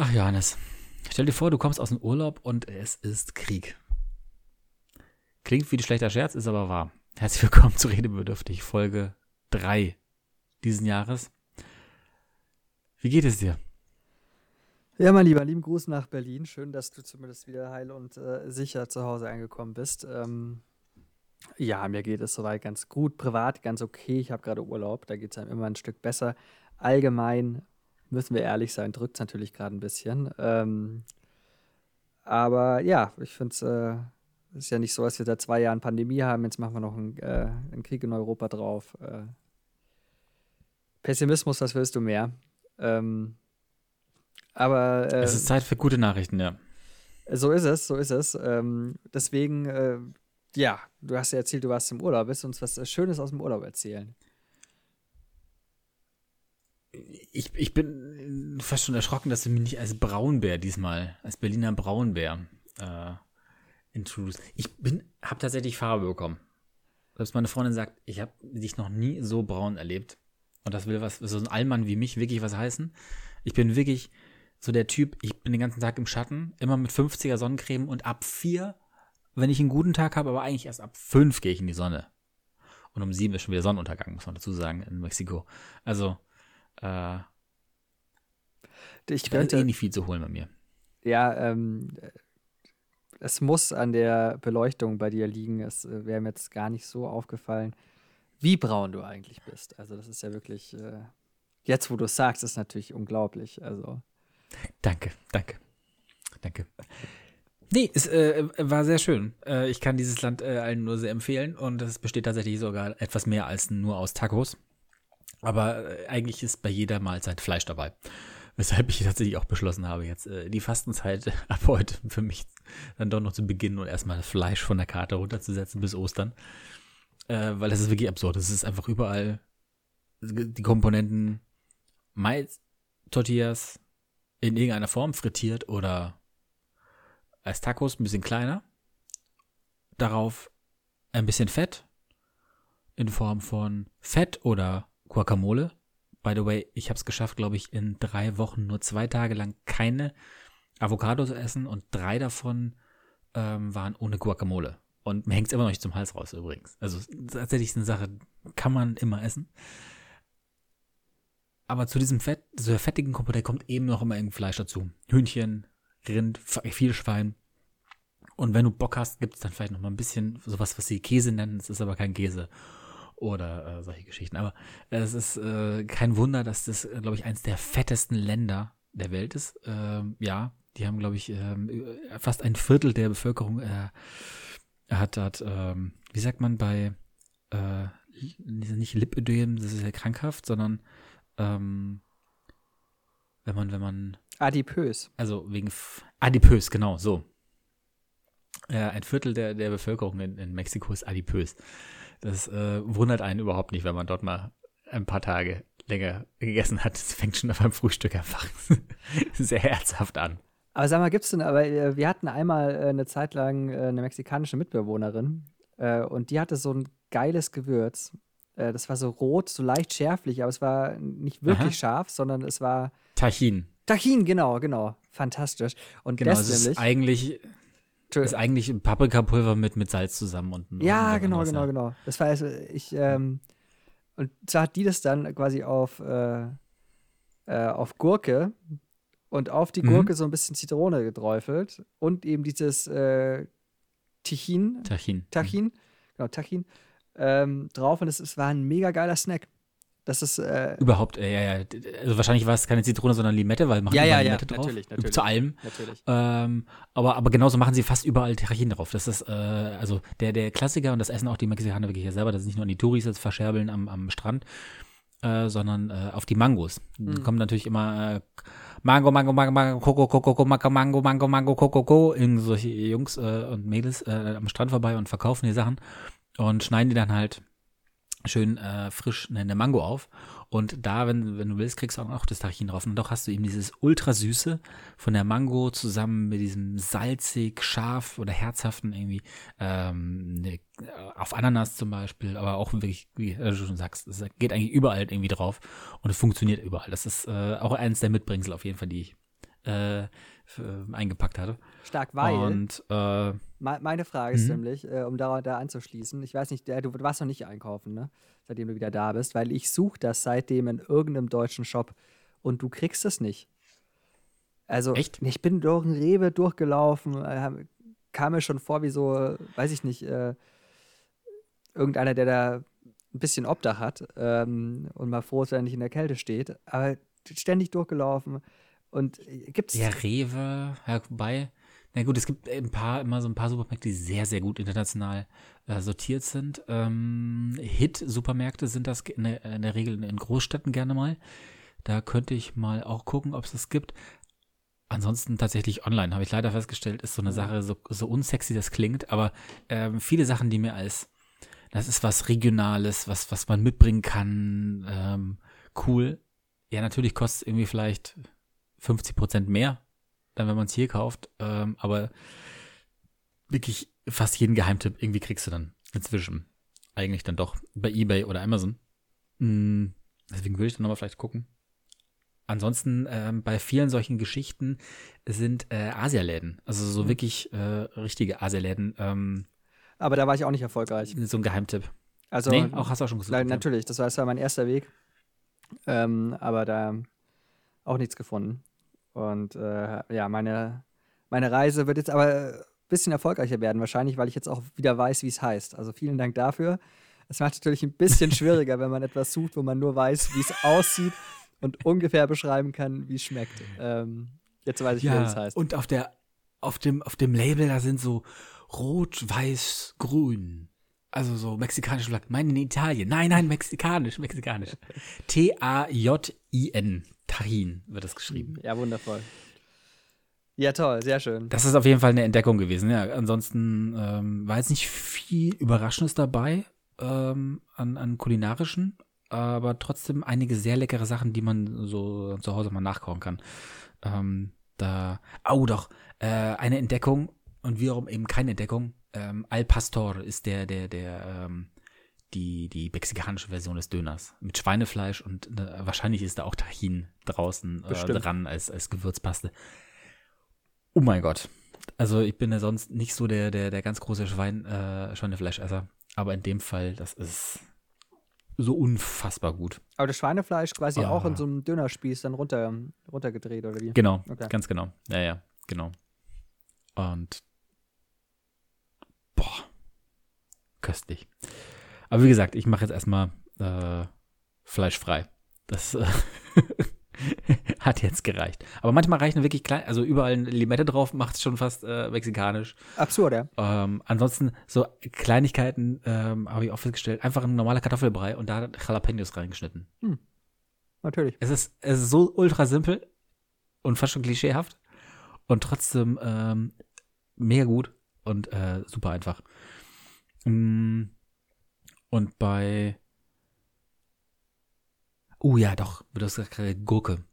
Ach, Johannes, stell dir vor, du kommst aus dem Urlaub und es ist Krieg. Klingt wie ein schlechter Scherz, ist aber wahr. Herzlich willkommen zu Redebedürftig, Folge 3 diesen Jahres. Wie geht es dir? Ja, mein Lieber, lieben Gruß nach Berlin. Schön, dass du zumindest wieder heil und äh, sicher zu Hause angekommen bist. Ähm, ja, mir geht es soweit ganz gut. Privat ganz okay. Ich habe gerade Urlaub, da geht es einem immer ein Stück besser. Allgemein müssen wir ehrlich sein, drückt es natürlich gerade ein bisschen. Ähm, aber ja, ich finde es äh, ist ja nicht so, dass wir seit zwei Jahren Pandemie haben. Jetzt machen wir noch einen, äh, einen Krieg in Europa drauf. Äh, Pessimismus, was willst du mehr? Ähm, aber es ist Zeit für gute Nachrichten, ja. So ist es, so ist es. Ähm, deswegen, äh, ja, du hast ja erzählt, du warst im Urlaub. Willst du uns was Schönes aus dem Urlaub erzählen? Ich, ich bin fast schon erschrocken, dass du mich nicht als Braunbär diesmal, als Berliner Braunbär äh, introduced. Ich bin, habe tatsächlich Farbe bekommen. Selbst meine Freundin sagt, ich habe dich noch nie so braun erlebt. Und das will was, so ein Allmann wie mich wirklich was heißen. Ich bin wirklich so der Typ, ich bin den ganzen Tag im Schatten, immer mit 50er Sonnencreme und ab vier, wenn ich einen guten Tag habe, aber eigentlich erst ab fünf gehe ich in die Sonne. Und um sieben ist schon wieder Sonnenuntergang, muss man dazu sagen, in Mexiko. Also, äh, ich könnte eh nicht viel zu holen bei mir. Ja, ähm, es muss an der Beleuchtung bei dir liegen. Es äh, wäre mir jetzt gar nicht so aufgefallen, wie braun du eigentlich bist. Also das ist ja wirklich, äh, jetzt wo du es sagst, ist natürlich unglaublich. Also. Danke, danke, danke. Nee, es äh, war sehr schön. Äh, ich kann dieses Land äh, allen nur sehr empfehlen und es besteht tatsächlich sogar etwas mehr als nur aus Tacos. Aber äh, eigentlich ist bei jeder Mahlzeit Fleisch dabei. Weshalb ich tatsächlich auch beschlossen habe, jetzt äh, die Fastenzeit ab heute für mich dann doch noch zu beginnen und erstmal Fleisch von der Karte runterzusetzen bis Ostern. Äh, weil das ist wirklich absurd. Es ist einfach überall die Komponenten Mais, Tortillas in irgendeiner Form frittiert oder als Tacos ein bisschen kleiner. Darauf ein bisschen Fett in Form von Fett oder Guacamole. By the way, ich habe es geschafft, glaube ich, in drei Wochen nur zwei Tage lang keine Avocado zu essen und drei davon ähm, waren ohne Guacamole. Und mir hängt es immer noch nicht zum Hals raus übrigens. Also tatsächlich ist eine Sache, kann man immer essen. Aber zu diesem Fett, zu der fettigen Komponente kommt eben noch immer irgendein Fleisch dazu. Hühnchen, Rind, viel Schwein. Und wenn du Bock hast, gibt es dann vielleicht noch mal ein bisschen sowas, was sie Käse nennen. Es ist aber kein Käse oder äh, solche Geschichten. Aber es ist äh, kein Wunder, dass das, äh, glaube ich, eins der fettesten Länder der Welt ist. Ähm, ja, die haben, glaube ich, ähm, fast ein Viertel der Bevölkerung äh, hat, hat ähm, wie sagt man bei, äh, nicht Lipödem, das ist ja krankhaft, sondern ähm, wenn man, wenn man Adipös. Also wegen F adipös, genau, so. Äh, ein Viertel der, der Bevölkerung in, in Mexiko ist adipös. Das äh, wundert einen überhaupt nicht, wenn man dort mal ein paar Tage länger gegessen hat. Es fängt schon beim Frühstück einfach sehr herzhaft an. Aber sag mal, gibt's denn, aber äh, wir hatten einmal äh, eine Zeit lang äh, eine mexikanische Mitbewohnerin und die hatte so ein geiles Gewürz. Das war so rot, so leicht schärflich, aber es war nicht wirklich Aha. scharf, sondern es war. Tahin. Tahin, genau, genau. Fantastisch. Und genau, das ist eigentlich ist eigentlich Paprikapulver mit, mit Salz zusammen und Ja, genau, genau, genau. Das war also, ich, ähm, und zwar hat die das dann quasi auf, äh, äh, auf Gurke und auf die mhm. Gurke mhm. so ein bisschen Zitrone geträufelt und eben dieses äh, Tichin. Tachin. Tachin, mhm. genau, Tachin, ähm, drauf und es, es war ein mega geiler Snack. Das ist äh, überhaupt, äh, ja, ja. Also wahrscheinlich war es keine Zitrone, sondern Limette, weil machen ja, ja, Limette ja, drauf. Natürlich, natürlich. Zu allem. Natürlich. Ähm, aber, aber genauso machen sie fast überall Terrachin drauf. Das ist, äh, also der, der Klassiker und das essen auch die Mexikaner wirklich ja selber. Das ist nicht nur an die Touris jetzt verscherbeln am, am Strand, äh, sondern äh, auf die Mangos. Mhm. kommen natürlich immer äh, Mango, Mango, Mango, Mango, Coco, Coco, Coco, Mango, Mango, Mango, Mango, Coco, Coco, in solche Jungs und Mädels am Strand vorbei und verkaufen die Sachen und schneiden die dann halt schön äh, frisch eine Mango auf. Und da, wenn, wenn du willst, kriegst du auch noch das Tachin drauf. Und doch hast du eben dieses ultrasüße von der Mango zusammen mit diesem salzig, scharf oder herzhaften irgendwie ähm, ne, auf Ananas zum Beispiel, aber auch wirklich, wie du schon sagst, es geht eigentlich überall irgendwie drauf und es funktioniert überall. Das ist äh, auch eines der Mitbringsel auf jeden Fall, die ich äh, eingepackt hatte. Stark, weil. Und äh, meine Frage ist Mhm. nämlich, äh, um da, da anzuschließen, ich weiß nicht, der, du warst noch nicht einkaufen, ne? Seitdem du wieder da bist, weil ich suche das seitdem in irgendeinem deutschen Shop und du kriegst es nicht. Also, Echt? ich bin durch ein Rewe durchgelaufen, äh, kam mir schon vor wie so, äh, weiß ich nicht, äh, irgendeiner, der da ein bisschen Obdach hat ähm, und mal froh ist, wenn er nicht in der Kälte steht, aber ständig durchgelaufen und äh, gibt's ja, Rewe, wobei, na gut, es gibt ein paar, immer so ein paar Supermärkte, die sehr, sehr gut international äh, sortiert sind. Ähm, Hit-Supermärkte sind das in der, in der Regel in Großstädten gerne mal. Da könnte ich mal auch gucken, ob es das gibt. Ansonsten tatsächlich online, habe ich leider festgestellt, ist so eine Sache, so, so unsexy das klingt, aber ähm, viele Sachen, die mir als, das ist was Regionales, was, was man mitbringen kann, ähm, cool. Ja, natürlich kostet es irgendwie vielleicht 50 Prozent mehr, dann wenn man es hier kauft, ähm, aber wirklich fast jeden Geheimtipp irgendwie kriegst du dann inzwischen. Eigentlich dann doch bei Ebay oder Amazon. Mm, deswegen würde ich dann nochmal vielleicht gucken. Ansonsten ähm, bei vielen solchen Geschichten sind äh, Asialäden, also so Mhm. wirklich äh, richtige Asialäden, ähm, aber da war ich auch nicht erfolgreich. so ein Geheimtipp. Also, nee, auch hast du auch schon ja. natürlich, das war, das war mein erster Weg. Ähm, aber da auch nichts gefunden. Und äh, ja, meine, meine Reise wird jetzt aber ein bisschen erfolgreicher werden, wahrscheinlich, weil ich jetzt auch wieder weiß, wie es heißt. Also vielen Dank dafür. Es macht natürlich ein bisschen schwieriger, wenn man etwas sucht, wo man nur weiß, wie es aussieht und ungefähr beschreiben kann, wie es schmeckt. Ähm, jetzt weiß ich, wie es heißt. und auf der, auf dem, auf dem Label, da sind so rot, weiß, grün. Also so mexikanische Flaggen. Meine in Italien. Nein, nein, mexikanisch, mexikanisch. T-A-J-I-N. Tahin wird das geschrieben. Ja, wundervoll. Ja, toll, sehr schön. Das ist auf jeden Fall eine Entdeckung gewesen. Ja, ansonsten ähm, war jetzt nicht viel Überraschendes dabei ähm, an, an kulinarischen, aber trotzdem einige sehr leckere Sachen, die man so zu Hause mal nachkochen kann. Ähm, da, oh doch, äh, eine Entdeckung und wiederum eben keine Entdeckung. Ähm, Al Pastor ist der, der, der, ähm, die, die mexikanische Version des Döners. Mit Schweinefleisch und äh, wahrscheinlich ist da auch Tahin draußen äh, dran als, als Gewürzpaste. Oh mein Gott. Also ich bin ja sonst nicht so der, der, der ganz große Schwein, äh, Schweinefleischesser. Aber in dem Fall, das ist so unfassbar gut. Aber das Schweinefleisch quasi Ah. auch in so einem Dönerspieß dann runter, runtergedreht, oder wie? Genau, Okay. ganz genau. Ja, ja, genau. Und boah, köstlich. Aber wie gesagt, ich mache jetzt erstmal äh, fleischfrei. Das äh, hat jetzt gereicht. Aber manchmal reichen wirklich klein, also überall eine Limette drauf, macht es schon fast äh, mexikanisch. Absurd, ja. Ähm, ansonsten so Kleinigkeiten ähm, habe ich auch festgestellt. Einfach ein normaler Kartoffelbrei und da Jalapenos reingeschnitten. Natürlich. Es ist, es ist so ultra simpel und fast schon klischeehaft und trotzdem ähm, mega gut und äh, super einfach. Mm, Und bei Oh ja, doch, du hast gesagt, Gurke.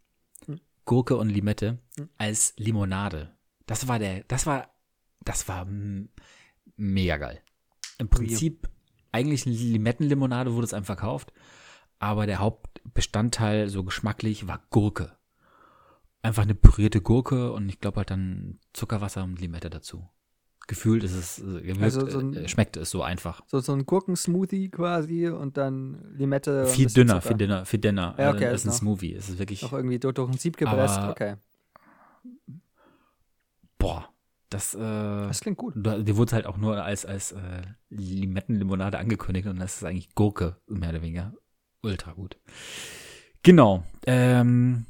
Hm. Gurke und Limette Hm. als Limonade. Das war der, das war, das war mega geil. Im Prinzip eigentlich Limettenlimonade wurde es einem verkauft, aber der Hauptbestandteil so geschmacklich war Gurke. Einfach eine pürierte Gurke und ich glaube halt dann Zuckerwasser und Limette dazu. Gefühlt ist es, gewirkt, Also so ein- äh, schmeckt es so einfach. So, so ein Gurkensmoothie quasi und dann Limette. Viel dünner, Zucker. viel dünner, viel dünner. Ja, okay, äh, ist ist ein noch- Smoothie. Es ist wirklich, Noch irgendwie durch, durch ein Sieb gepresst. Okay. boah, das, äh, Das klingt gut. Die wurde halt auch nur als, als äh, Limettenlimonade angekündigt und das ist eigentlich Gurke, mehr oder weniger. Ultra gut. Genau. Ähm,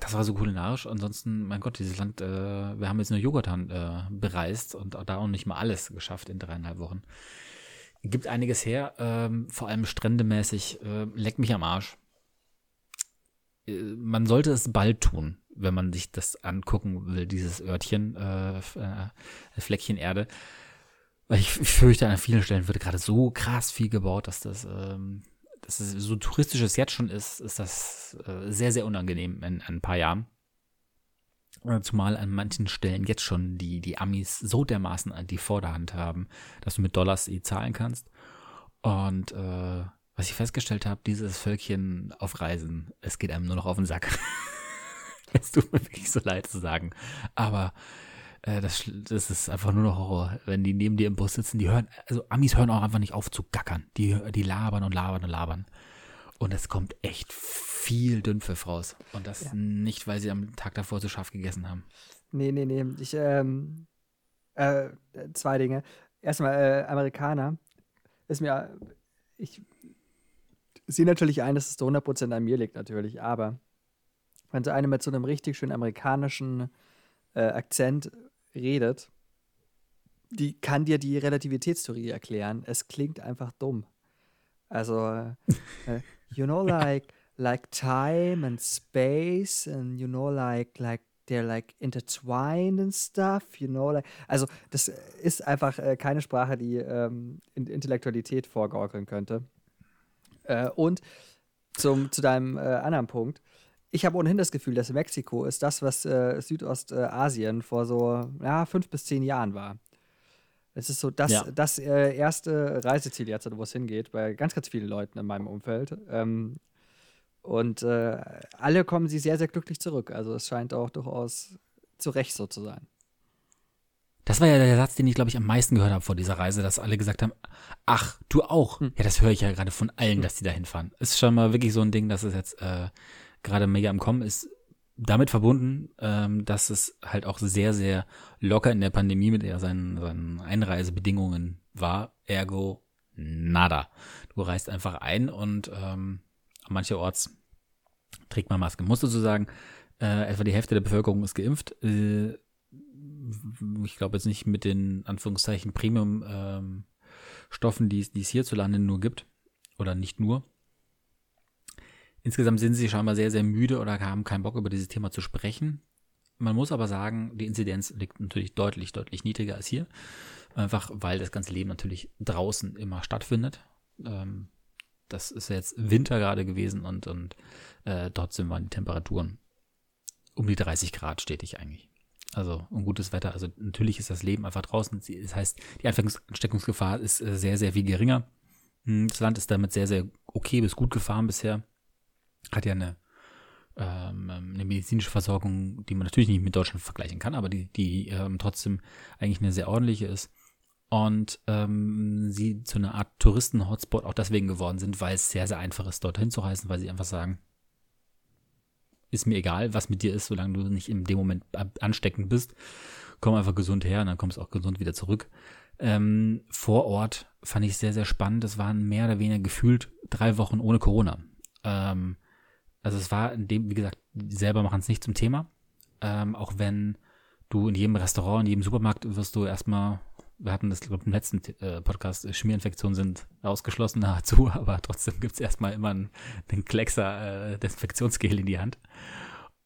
das war so kulinarisch. Ansonsten, mein Gott, dieses Land, äh, wir haben jetzt nur Yucatan äh, bereist und da auch nicht mal alles geschafft in dreieinhalb Wochen. Gibt einiges her, ähm, vor allem strändemäßig. Äh, leck mich am Arsch. Äh, man sollte es bald tun, wenn man sich das angucken will, dieses Örtchen, äh, äh, Fleckchen Erde. Weil ich, ich fürchte, an vielen Stellen wird gerade so krass viel gebaut, dass das, ähm, dass es so touristisch es jetzt schon ist, ist das äh, sehr, sehr unangenehm in, in ein paar Jahren. Äh, Zumal an manchen Stellen jetzt schon die, die Amis so dermaßen an die Vorderhand haben, dass du mit Dollars eh zahlen kannst. Und äh, was ich festgestellt habe, dieses Völkchen auf Reisen, es geht einem nur noch auf den Sack. es tut mir wirklich so leid zu sagen. Aber äh, das, das ist einfach nur noch Horror. Wenn die neben dir im Bus sitzen, die hören, also Amis hören auch einfach nicht auf zu gackern. Die, die labern und labern und labern. Und es kommt echt viel Dünnpfiff raus. Und das ja. nicht, weil sie am Tag davor so scharf gegessen haben. Nee, nee, nee. Ich, ähm, äh, zwei Dinge. Erstmal, äh, Amerikaner ist mir, ich sehe natürlich ein, dass es zu 100% an mir liegt, natürlich, aber wenn so eine mit so einem richtig schönen amerikanischen äh, Akzent redet, die kann dir die Relativitätstheorie erklären. Es klingt einfach dumm. Also, äh, äh you know, like, like time and space, and you know, like, like they're like intertwined and stuff, you know, like, also das ist einfach äh, keine Sprache, die ähm, Intellektualität vorgaukeln könnte. Äh, und zum, zu deinem äh, anderen Punkt, ich habe ohnehin das Gefühl, dass Mexiko ist das, was äh, Südostasien vor so ja, fünf bis zehn Jahren war. Es ist so das, ja. das äh, erste Reiseziel jetzt, wo es hingeht, bei ganz, ganz vielen Leuten in meinem Umfeld. Ähm, und äh, alle kommen sie sehr, sehr glücklich zurück. Also es scheint auch durchaus zu Recht so zu sein. Das war ja der Satz, den ich, glaube ich, am meisten gehört habe vor dieser Reise, dass alle gesagt haben, ach, du auch. Hm. Ja, das höre ich ja gerade von allen, hm. dass die da hinfahren. Ist schon mal wirklich so ein Ding, dass es jetzt äh, gerade mega im Kommen ist. Damit verbunden, ähm, dass es halt auch sehr, sehr locker in der Pandemie mit seinen, seinen Einreisebedingungen war. Ergo nada. Du reist einfach ein und ähm, mancherorts trägt man Maske. Musst du so sagen, äh, etwa die Hälfte der Bevölkerung ist geimpft. Äh, ich glaube jetzt nicht mit den Anführungszeichen Premium-Stoffen, ähm, die es hierzulande nur gibt. Oder nicht nur. Insgesamt sind sie scheinbar sehr, sehr müde oder haben keinen Bock über dieses Thema zu sprechen. Man muss aber sagen, die Inzidenz liegt natürlich deutlich, deutlich niedriger als hier. Einfach weil das ganze Leben natürlich draußen immer stattfindet. Ähm, das ist jetzt Winter gerade gewesen und, und äh, dort sind die Temperaturen um die 30 Grad stetig eigentlich. Also ein gutes Wetter. Also natürlich ist das Leben einfach draußen. Das heißt, die Ansteckungsgefahr ist äh, sehr, sehr viel geringer. Hm, das Land ist damit sehr, sehr okay bis gut gefahren bisher. Hat ja eine, ähm, eine medizinische Versorgung, die man natürlich nicht mit Deutschland vergleichen kann, aber die, die ähm, trotzdem eigentlich eine sehr ordentliche ist und ähm, sie zu einer Art Touristen-Hotspot auch deswegen geworden sind, weil es sehr, sehr einfach ist, dorthin zu reisen, weil sie einfach sagen, ist mir egal, was mit dir ist, solange du nicht in dem Moment ansteckend bist, komm einfach gesund her und dann kommst du auch gesund wieder zurück. Ähm, vor Ort fand ich sehr, sehr spannend. Es waren mehr oder weniger gefühlt drei Wochen ohne Corona. Ähm, also es war in dem, wie gesagt, die selber machen es nicht zum Thema. Ähm, auch wenn du in jedem Restaurant, in jedem Supermarkt wirst du erstmal wir hatten das, glaube im letzten äh, Podcast, äh, Schmierinfektionen sind ausgeschlossen nahezu, aber trotzdem gibt es erstmal immer einen, einen Kleckser äh, Desinfektionsgel in die Hand.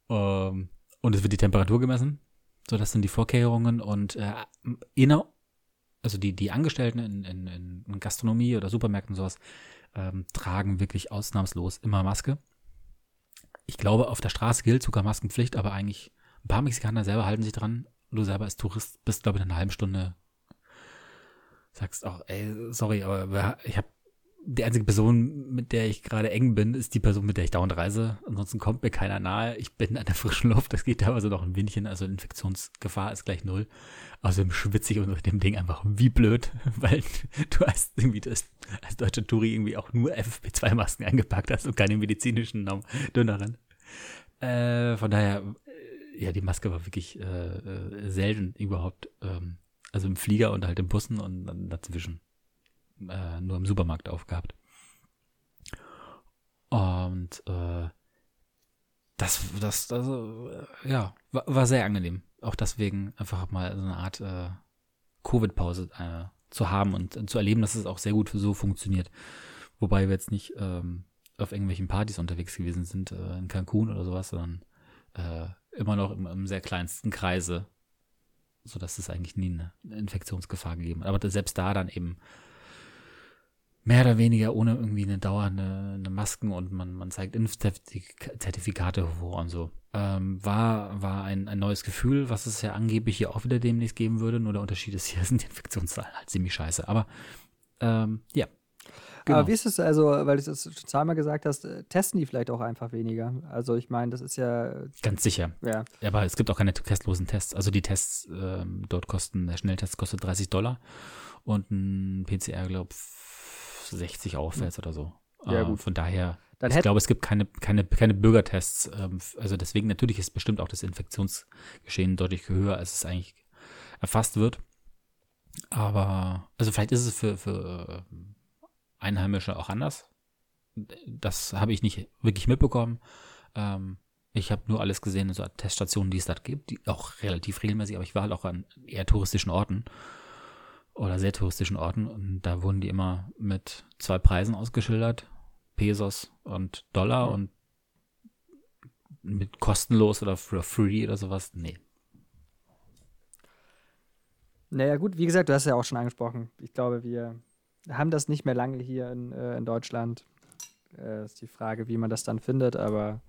Ähm, und es wird die Temperatur gemessen. So, das sind die Vorkehrungen und äh, inner, also die, die Angestellten in, in, in Gastronomie oder Supermärkten und sowas, ähm, tragen wirklich ausnahmslos immer Maske. Ich glaube, auf der Straße gilt sogar Maskenpflicht, aber eigentlich ein paar Mexikaner selber halten sich dran. Du selber als Tourist bist, glaube ich, in einer halben Stunde sagst auch, ey, sorry, aber ich habe die einzige Person, mit der ich gerade eng bin, ist die Person, mit der ich dauernd reise. Ansonsten kommt mir keiner nahe. Ich bin an der frischen Luft. Das geht teilweise noch ein Windchen. Also Infektionsgefahr ist gleich null. Außerdem schwitze ich unter dem Ding einfach wie blöd, weil du hast irgendwie das, als deutscher Touri irgendwie auch nur FFP2-Masken eingepackt hast und keine medizinischen dünneren. Äh, von daher, äh, ja, die Maske war wirklich äh, äh selten überhaupt ähm, also im Flieger und halt im Bussen und dann dazwischen äh, nur im Supermarkt aufgehabt. Und äh, das, das, das, äh, ja, war, war, sehr angenehm. Auch deswegen einfach mal so eine Art äh, Covid-Pause äh, zu haben und äh, zu erleben, dass es auch sehr gut so funktioniert. Wobei wir jetzt nicht ähm, auf irgendwelchen Partys unterwegs gewesen sind, äh, in Cancun oder sowas, sondern äh, immer noch im, im sehr kleinsten Kreise so dass es eigentlich nie eine Infektionsgefahr gegeben hat. Aber selbst da dann eben mehr oder weniger ohne irgendwie eine dauernde eine Masken und man, man zeigt Impfzertifikate vor und so. Ähm, war war ein, ein neues Gefühl, was es ja angeblich hier auch wieder demnächst geben würde. Nur der Unterschied ist, hier sind die Infektionszahlen halt ziemlich scheiße. Aber ähm, ja. Genau. Aber wie ist es also, weil du es schon zweimal gesagt hast, äh, testen die vielleicht auch einfach weniger? Also ich meine, das ist ja. Ganz sicher. Ja. Aber es gibt auch keine testlosen Tests. Also die Tests ähm, dort kosten, der Schnelltest kostet 30 Dollar und ein PCR, glaube ich, 60 aufwärts mhm. oder so. Ja, äh, gut. Von daher, Dann ich glaube, es gibt keine, keine, keine Bürgertests. Ähm, also deswegen, natürlich ist bestimmt auch das Infektionsgeschehen deutlich höher, als es eigentlich erfasst wird. Aber, also vielleicht ist es für, für Einheimische auch anders. Das habe ich nicht wirklich mitbekommen. Ähm, ich habe nur alles gesehen, so Teststationen, die es da gibt, die auch relativ regelmäßig, aber ich war halt auch an eher touristischen Orten oder sehr touristischen Orten und da wurden die immer mit zwei Preisen ausgeschildert, Pesos und Dollar und mit kostenlos oder for free oder sowas, nee. Naja gut, wie gesagt, du hast ja auch schon angesprochen. Ich glaube, wir haben das nicht mehr lange hier in, äh, in Deutschland. Äh, ist die Frage, wie man das dann findet, aber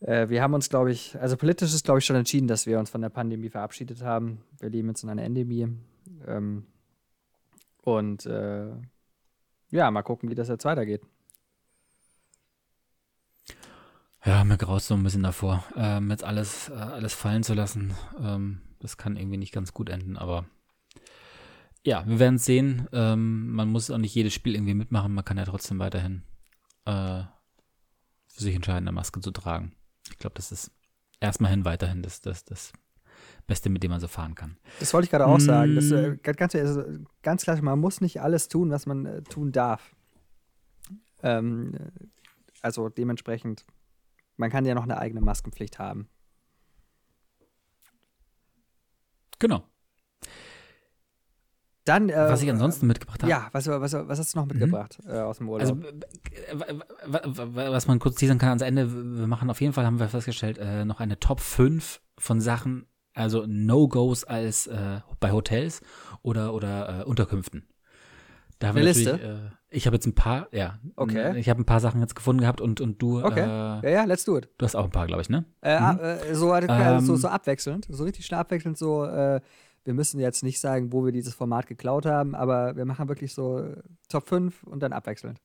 äh, wir haben uns, glaube ich, also politisch ist, glaube ich, schon entschieden, dass wir uns von der Pandemie verabschiedet haben. Wir leben jetzt in einer Endemie. Ähm, und äh, ja, mal gucken, wie das jetzt weitergeht. Ja, mir graut so ein bisschen davor, ähm, jetzt alles, äh, alles fallen zu lassen. Ähm, das kann irgendwie nicht ganz gut enden, aber ja, wir werden es sehen. Ähm, man muss auch nicht jedes Spiel irgendwie mitmachen. Man kann ja trotzdem weiterhin äh, für sich entscheiden, eine Maske zu tragen. Ich glaube, das ist erstmal hin weiterhin das, das, das Beste, mit dem man so fahren kann. Das wollte ich gerade auch mm. sagen. Das, äh, ganz, also, ganz klar, man muss nicht alles tun, was man äh, tun darf. Ähm, also dementsprechend, man kann ja noch eine eigene Maskenpflicht haben. Genau. Dann, äh, was ich ansonsten mitgebracht habe. Ja, was, was, was hast du noch mitgebracht mhm. äh, aus dem Urlaub? Also, was man kurz teasern kann ans Ende, wir machen auf jeden Fall, haben wir festgestellt, äh, noch eine Top 5 von Sachen, also No-Gos als äh, bei Hotels oder, oder äh, Unterkünften. Da haben eine wir Liste? Äh, ich habe jetzt ein paar, ja. Okay. Ich habe ein paar Sachen jetzt gefunden gehabt und, und du. Okay. ja, ja, let's do it. Du hast auch ein paar, glaube ich, ne? Mhm. so, ähm, so, so abwechselnd, so richtig schnell abwechselnd, so wir müssen jetzt nicht sagen, wo wir dieses Format geklaut haben, aber wir machen wirklich so äh, Top 5 und dann abwechselnd.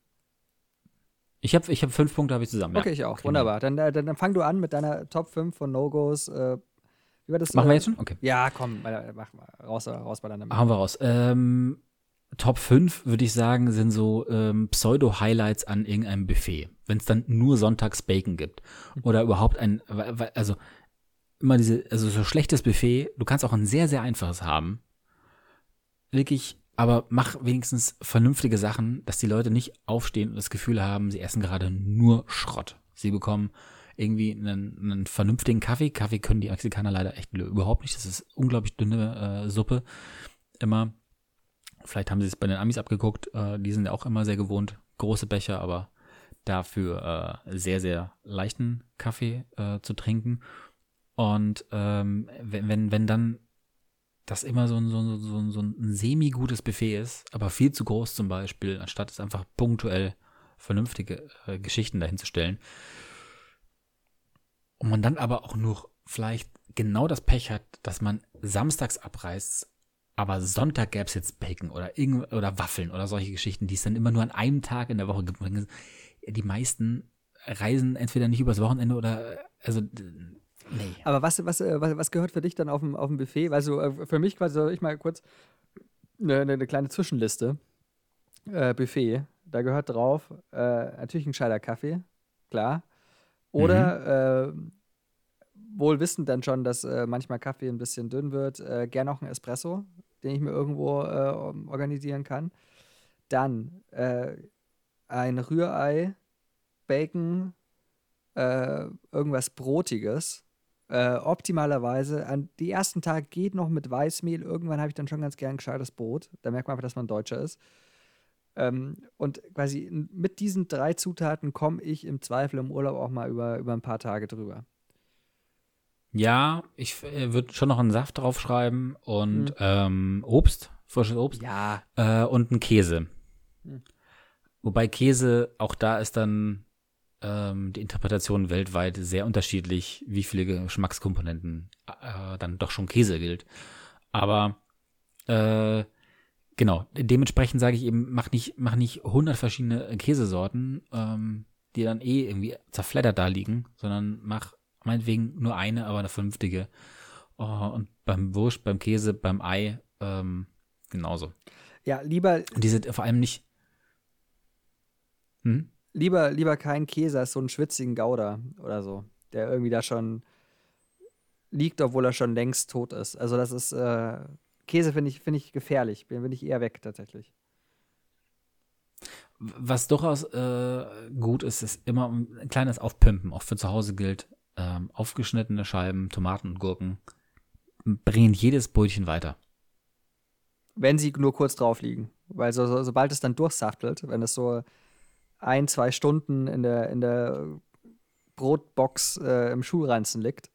Ich habe ich hab fünf Punkte habe ich zusammen. Okay, ja. ich auch. Genau. Wunderbar. Dann, äh, dann, dann, fang du an mit deiner Top 5 von No-Gos. Äh, das? Machen äh, wir jetzt schon? Okay. Ja, komm, mach mal. Raus, raus bei deiner. Machen wir raus. Ähm, Top 5, würde ich sagen, sind so ähm, Pseudo-Highlights an irgendeinem Buffet. Wenn es dann nur sonntags Bacon gibt. Oder überhaupt ein, also immer diese, also so schlechtes Buffet, du kannst auch ein sehr, sehr einfaches haben. Wirklich, aber mach wenigstens vernünftige Sachen, dass die Leute nicht aufstehen und das Gefühl haben, sie essen gerade nur Schrott. Sie bekommen irgendwie einen, einen vernünftigen Kaffee. Kaffee können die Mexikaner leider echt überhaupt nicht. Das ist unglaublich dünne äh, Suppe. Immer. Vielleicht haben sie es bei den Amis abgeguckt. Äh, die sind ja auch immer sehr gewohnt. Große Becher, aber dafür äh, sehr, sehr leichten Kaffee äh, zu trinken. Und ähm, wenn, wenn, wenn dann das immer so ein, so, so, so ein semi-gutes Buffet ist, aber viel zu groß zum Beispiel, anstatt es einfach punktuell vernünftige äh, Geschichten dahinzustellen. Und man dann aber auch nur vielleicht genau das Pech hat, dass man samstags abreißt, aber Sonntag gäbe es jetzt Bacon oder, irgend, oder Waffeln oder solche Geschichten, die es dann immer nur an einem Tag in der Woche gibt. Die meisten reisen entweder nicht übers Wochenende oder, also Nee. Aber was, was, äh, was, was gehört für dich dann auf dem, auf dem Buffet? Weil so, äh, für mich quasi, soll ich mal kurz eine, eine kleine Zwischenliste. Äh, Buffet, da gehört drauf äh, natürlich ein gescheiter Kaffee, klar. Oder mhm. äh, wohl wissend dann schon, dass äh, manchmal Kaffee ein bisschen dünn wird, gern noch ein Espresso, den ich mir irgendwo organisieren kann. Dann ein Rührei, Bacon, irgendwas Brotiges äh, optimalerweise, an die ersten Tage geht noch mit Weißmehl. Irgendwann habe ich dann schon ganz gern gescheites Brot. Da merkt man einfach, dass man Deutscher ist. Ähm, und quasi mit diesen drei Zutaten komme ich im Zweifel im Urlaub auch mal über, über ein paar Tage drüber. Ja, ich äh, würde schon noch einen Saft draufschreiben und mhm. ähm, Obst, frisches Obst. Ja. Äh, und einen Käse. Mhm. Wobei Käse, auch da ist dann ähm, die Interpretation weltweit sehr unterschiedlich, wie viele Geschmackskomponenten äh, dann doch schon Käse gilt. Aber äh, Genau, dementsprechend sage ich eben, mach nicht, mach nicht 100 verschiedene Käsesorten, ähm, die dann eh irgendwie zerfleddert da liegen, sondern mach meinetwegen nur eine, aber eine vernünftige. Oh, und beim Wurst, beim Käse, beim Ei ähm, genauso. Ja, lieber. Und die sind vor allem nicht. Hm? Lieber, lieber kein Käse als so einen schwitzigen Gouda oder so, der irgendwie da schon liegt, obwohl er schon längst tot ist. Also das ist äh, Käse finde ich, find ich gefährlich. Bin, bin ich eher weg tatsächlich. Was durchaus äh, gut ist, ist immer ein kleines Aufpimpen, auch für zu Hause gilt. Ähm, aufgeschnittene Scheiben, Tomaten und Gurken bringen jedes Brötchen weiter. Wenn sie nur kurz drauf liegen. Weil so, so, sobald es dann durchsaftelt, wenn es so ein, zwei Stunden in der, in der Brotbox äh, im Schulranzen liegt,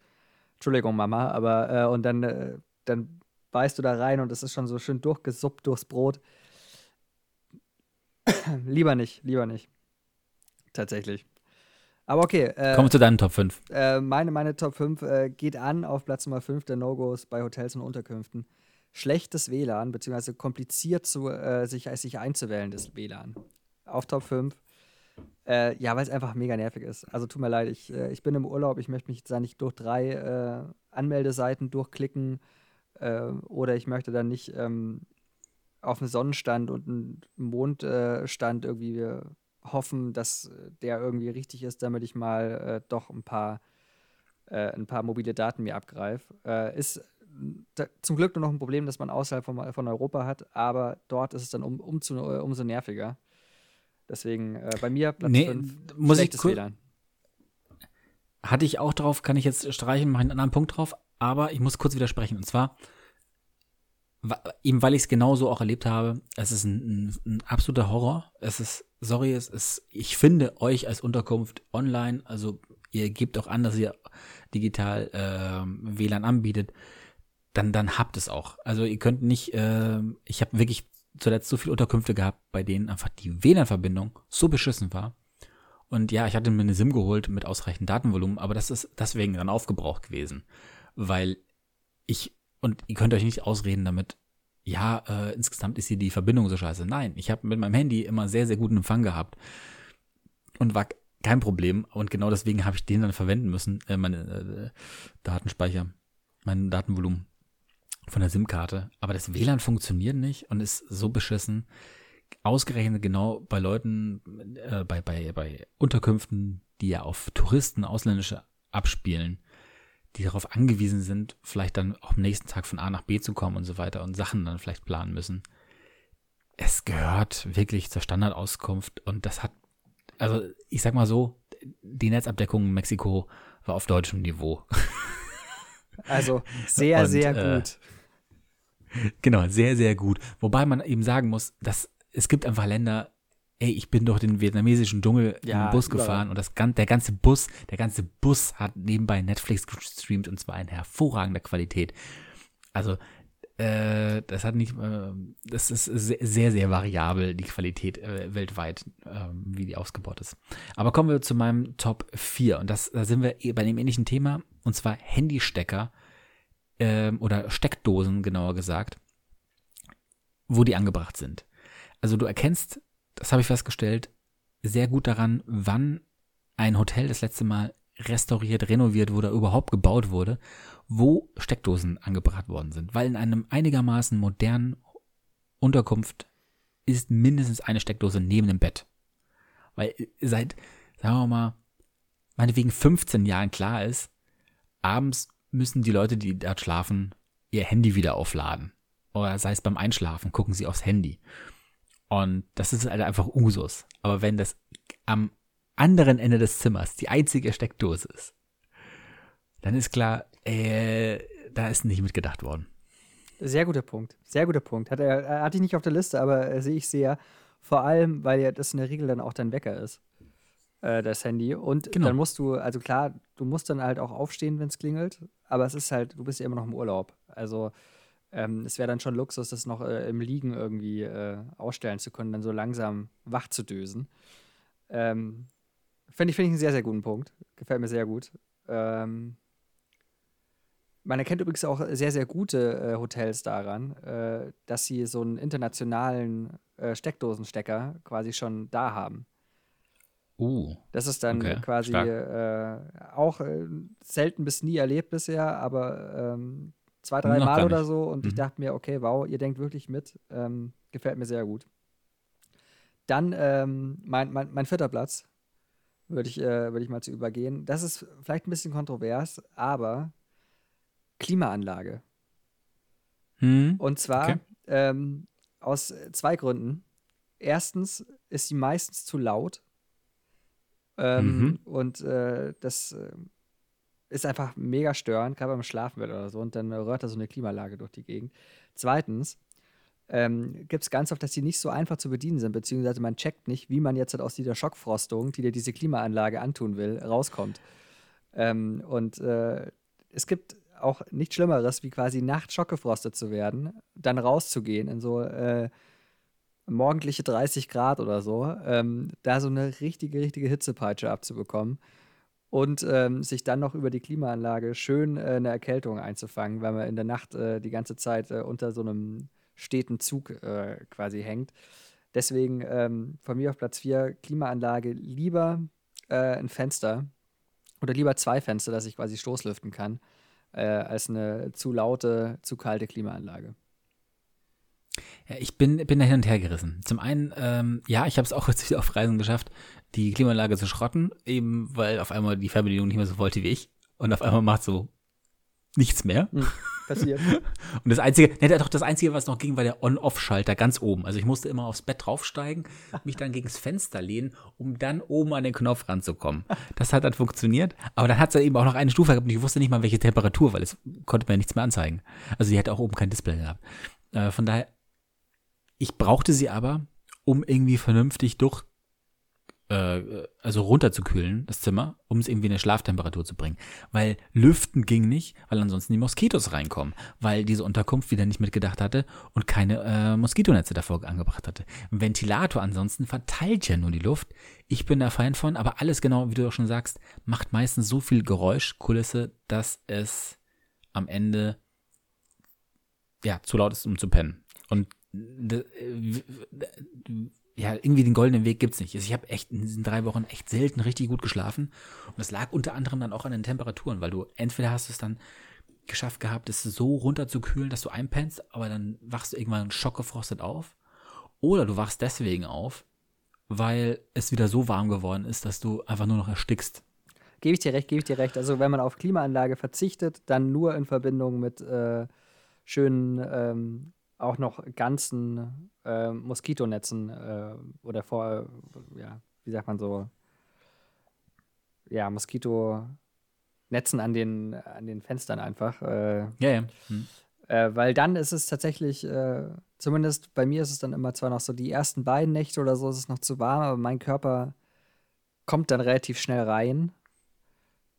Entschuldigung, Mama, aber äh, und dann, äh, dann beißt du da rein und es ist schon so schön durchgesuppt durchs Brot. lieber nicht, lieber nicht. Tatsächlich. Aber okay. Äh, Kommen wir zu deinen Top 5. Äh, meine, meine Top 5 äh, geht an auf Platz Nummer 5 der No-Gos bei Hotels und Unterkünften. Schlechtes WLAN, beziehungsweise kompliziert zu, äh, sich, sich einzuwählen, das WLAN. Auf Top 5. Äh, ja, weil es einfach mega nervig ist. Also tut mir leid, ich, äh, ich bin im Urlaub, ich möchte mich jetzt da nicht durch drei Anmeldeseiten durchklicken äh, oder ich möchte dann nicht ähm, auf einen Sonnenstand und einen Mondstand äh, irgendwie hoffen, dass der irgendwie richtig ist, damit ich mal äh, doch ein paar, äh, ein paar mobile Daten mir abgreife. Äh, ist zum Glück nur noch ein Problem, das man außerhalb von, von Europa hat, aber dort ist es dann um, um zu, umso nerviger. Deswegen äh, bei mir Platz nee, 5, muss ich WLAN. Hatte ich auch drauf, kann ich jetzt streichen, mache einen anderen Punkt drauf, aber ich muss kurz widersprechen. Und zwar, eben weil ich es genauso auch erlebt habe, es ist ein, ein, ein, absoluter Horror. Es ist, sorry, es ist, ich finde euch als Unterkunft online, also ihr gebt auch an, dass ihr digital äh, WLAN anbietet, dann, dann habt es auch. Also ihr könnt nicht, äh, ich habe wirklich zuletzt so viele Unterkünfte gehabt, bei denen einfach die WLAN-Verbindung so beschissen war. Und ja, ich hatte mir eine SIM geholt mit ausreichend Datenvolumen, aber das ist deswegen dann aufgebraucht gewesen weil ich, und ihr könnt euch nicht ausreden damit, ja, äh, insgesamt ist hier die Verbindung so scheiße. Nein, ich habe mit meinem Handy immer sehr, sehr guten Empfang gehabt und war kein Problem. Und genau deswegen habe ich den dann verwenden müssen, äh, meine äh, Datenspeicher, mein Datenvolumen von der SIM-Karte. Aber das WLAN funktioniert nicht und ist so beschissen. Ausgerechnet genau bei Leuten, äh, bei, bei, bei Unterkünften, die ja auf Touristen, Ausländische abspielen, die darauf angewiesen sind, vielleicht dann auch am nächsten Tag von A nach B zu kommen und so weiter und Sachen dann vielleicht planen müssen. Es gehört wirklich zur Standardauskunft und das hat, also ich sag mal so, die Netzabdeckung in Mexiko war auf deutschem Niveau. Also sehr, und, sehr äh, gut. Äh, genau, sehr, sehr gut. Wobei man eben sagen muss, dass es gibt einfach Länder, ey, ich bin durch den vietnamesischen Dschungel ja, im Bus gefahren und das, der ganze Bus, der ganze Bus hat nebenbei Netflix gestreamt und zwar in hervorragender Qualität. Also, äh, das hat nicht, äh, das ist sehr, sehr variabel, die Qualität äh, weltweit, ähm, wie die ausgebaut ist. Aber kommen wir zu meinem Top 4 und das, da sind wir eh bei dem ähnlichen Thema und zwar Handystecker ähm, oder Steckdosen, genauer gesagt, wo die angebracht sind. Also du erkennst das habe ich festgestellt, sehr gut daran, wann ein Hotel das letzte Mal restauriert, renoviert wurde, überhaupt gebaut wurde, wo Steckdosen angebracht worden sind. Weil in einem einigermaßen modernen Unterkunft ist mindestens eine Steckdose neben dem Bett. Weil seit, sagen wir mal, meinetwegen 15 Jahren klar ist, abends müssen die Leute, die dort schlafen, ihr Handy wieder aufladen. Oder sei es beim Einschlafen, gucken sie aufs Handy. Und das ist halt einfach Usus. Aber wenn das am anderen Ende des Zimmers die einzige Steckdose ist, dann ist klar, äh, da ist nicht mitgedacht worden. Sehr guter Punkt. Sehr guter Punkt. Hat er, äh, hatte ich nicht auf der Liste, aber äh, sehe ich sehr. Vor allem, weil ja das in der Regel dann auch dein Wecker ist. Äh, das Handy. Und genau. dann musst du, also klar, du musst dann halt auch aufstehen, wenn es klingelt. Aber es ist halt, du bist ja immer noch im Urlaub. Also ähm, es wäre dann schon Luxus, das noch äh, im Liegen irgendwie äh, ausstellen zu können, dann so langsam wach zu dösen. Ähm, Finde ich, find ich einen sehr, sehr guten Punkt. Gefällt mir sehr gut. Ähm, man erkennt übrigens auch sehr, sehr gute äh, Hotels daran, äh, dass sie so einen internationalen äh, Steckdosenstecker quasi schon da haben. Uh. Das ist dann okay, quasi äh, auch äh, selten bis nie erlebt bisher, aber ähm, zwei, drei Noch Mal oder so. Und ich Mhm. dachte mir, okay, wow, ihr denkt wirklich mit. Ähm, gefällt mir sehr gut. Dann ähm, mein, mein, mein vierter Platz würde ich, äh, würd ich mal zu übergehen. Das ist vielleicht ein bisschen kontrovers, aber Klimaanlage. Hm. Und zwar Okay. ähm, aus zwei Gründen. Erstens ist sie meistens zu laut. Ähm, Mhm. Und äh, das äh, ist einfach mega störend, gerade beim Schlafen wird oder so. Und dann rührt da so eine Klimaanlage durch die Gegend. Zweitens ähm, gibt es ganz oft, dass die nicht so einfach zu bedienen sind, beziehungsweise man checkt nicht, wie man jetzt halt aus dieser Schockfrostung, die dir diese Klimaanlage antun will, rauskommt. Ähm, und äh, es gibt auch nichts Schlimmeres, wie quasi nachts schockgefrostet zu werden, dann rauszugehen in so äh, morgendliche 30 Grad oder so, ähm, da so eine richtige, richtige Hitzepeitsche abzubekommen und ähm, sich dann noch über die Klimaanlage schön äh, eine Erkältung einzufangen, weil man in der Nacht äh, die ganze Zeit äh, unter so einem steten Zug äh, quasi hängt. Deswegen ähm, von mir auf Platz 4 Klimaanlage lieber äh, ein Fenster oder lieber zwei Fenster, dass ich quasi Stoßlüften kann, äh, als eine zu laute, zu kalte Klimaanlage. Ja, ich bin, bin da hin und her gerissen. Zum einen, ähm, ja, ich habe es auch jetzt wieder auf Reisen geschafft, die Klimaanlage zu schrotten, eben weil auf einmal die Fernbedienung nicht mehr so wollte wie ich. Und auf einmal macht so nichts mehr. Passiert. Und das Einzige, ne, doch das Einzige, was noch ging, war der On-Off-Schalter ganz oben. Also ich musste immer aufs Bett draufsteigen, mich dann gegens Fenster lehnen, um dann oben an den Knopf ranzukommen. Das hat dann funktioniert, aber dann hat es eben auch noch eine Stufe gehabt und ich wusste nicht mal, welche Temperatur, weil es konnte mir nichts mehr anzeigen. Also die hat auch oben kein Display gehabt. Äh, von daher, ich brauchte sie aber, um irgendwie vernünftig durch, äh, also runterzukühlen, das Zimmer, um es irgendwie in eine Schlaftemperatur zu bringen. Weil lüften ging nicht, weil ansonsten die Moskitos reinkommen, weil diese Unterkunft wieder nicht mitgedacht hatte und keine äh, Moskitonetze davor angebracht hatte. Ein Ventilator ansonsten verteilt ja nur die Luft. Ich bin da Fan von, aber alles genau, wie du auch schon sagst, macht meistens so viel Geräuschkulisse, dass es am Ende ja zu laut ist, um zu pennen. Und ja, irgendwie den goldenen Weg gibt's nicht. Also ich habe echt in diesen drei Wochen echt selten richtig gut geschlafen. Und das lag unter anderem dann auch an den Temperaturen, weil du entweder hast es dann geschafft gehabt, es so runterzukühlen, dass du einpennst, aber dann wachst du irgendwann schockgefrostet auf. Oder du wachst deswegen auf, weil es wieder so warm geworden ist, dass du einfach nur noch erstickst. Gebe ich dir recht, gebe ich dir recht. Also wenn man auf Klimaanlage verzichtet, dann nur in Verbindung mit äh, schönen, ähm, auch noch ganzen äh, Moskitonetzen äh, oder vor, ja, wie sagt man so, ja, Moskitonetzen an den, an den Fenstern einfach. Äh, Ja, ja. Hm. äh, weil dann ist es tatsächlich, äh, zumindest bei mir ist es dann immer zwar noch so, die ersten beiden Nächte oder so ist es noch zu warm, aber mein Körper kommt dann relativ schnell rein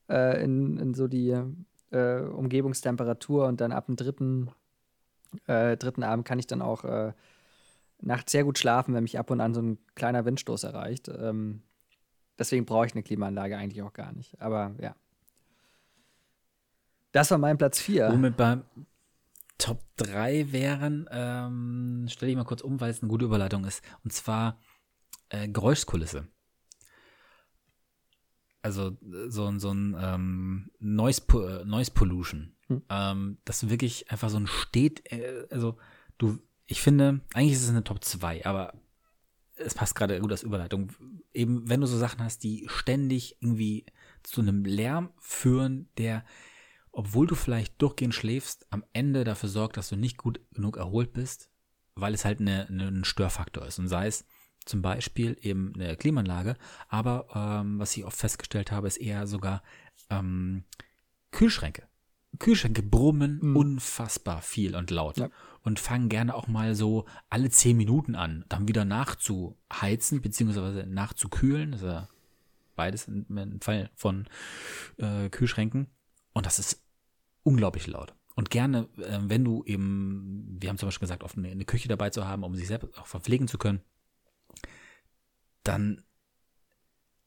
äh, in, in so die äh, Umgebungstemperatur und dann ab dem dritten, äh, dritten Abend kann ich dann auch äh, nachts sehr gut schlafen, wenn mich ab und an so ein kleiner Windstoß erreicht. Ähm, deswegen brauche ich eine Klimaanlage eigentlich auch gar nicht. Aber ja. Das war mein Platz 4. Womit beim Top 3 wären, ähm, stelle ich mal kurz um, weil es eine gute Überleitung ist. Und zwar äh, Geräuschkulisse. Also äh, so, ein- so ein ähm, Noise, äh, Noise Pollution. Hm. Ähm, das wirklich einfach so ein steht, äh, also du, ich finde, eigentlich ist es eine Top 2, aber es passt gerade gut als Überleitung. Eben, wenn du so Sachen hast, die ständig irgendwie zu einem Lärm führen, der obwohl du vielleicht durchgehend schläfst, am Ende dafür sorgt, dass du nicht gut genug erholt bist, weil es halt eine, eine, ein Störfaktor ist. Und sei es zum Beispiel eben eine Klimaanlage, aber ähm, was ich oft festgestellt habe, ist eher sogar ähm, Kühlschränke. Kühlschränke brummen Mhm. unfassbar viel und laut Ja. und fangen gerne auch mal so alle zehn Minuten an, dann wieder nachzuheizen beziehungsweise nachzukühlen. Das ist ja beides im Fall von äh, Kühlschränken. Und das ist unglaublich laut. Und gerne, äh, wenn du eben, wir haben zum Beispiel gesagt, oft eine, eine Küche dabei zu haben, um sich selbst auch verpflegen zu können, dann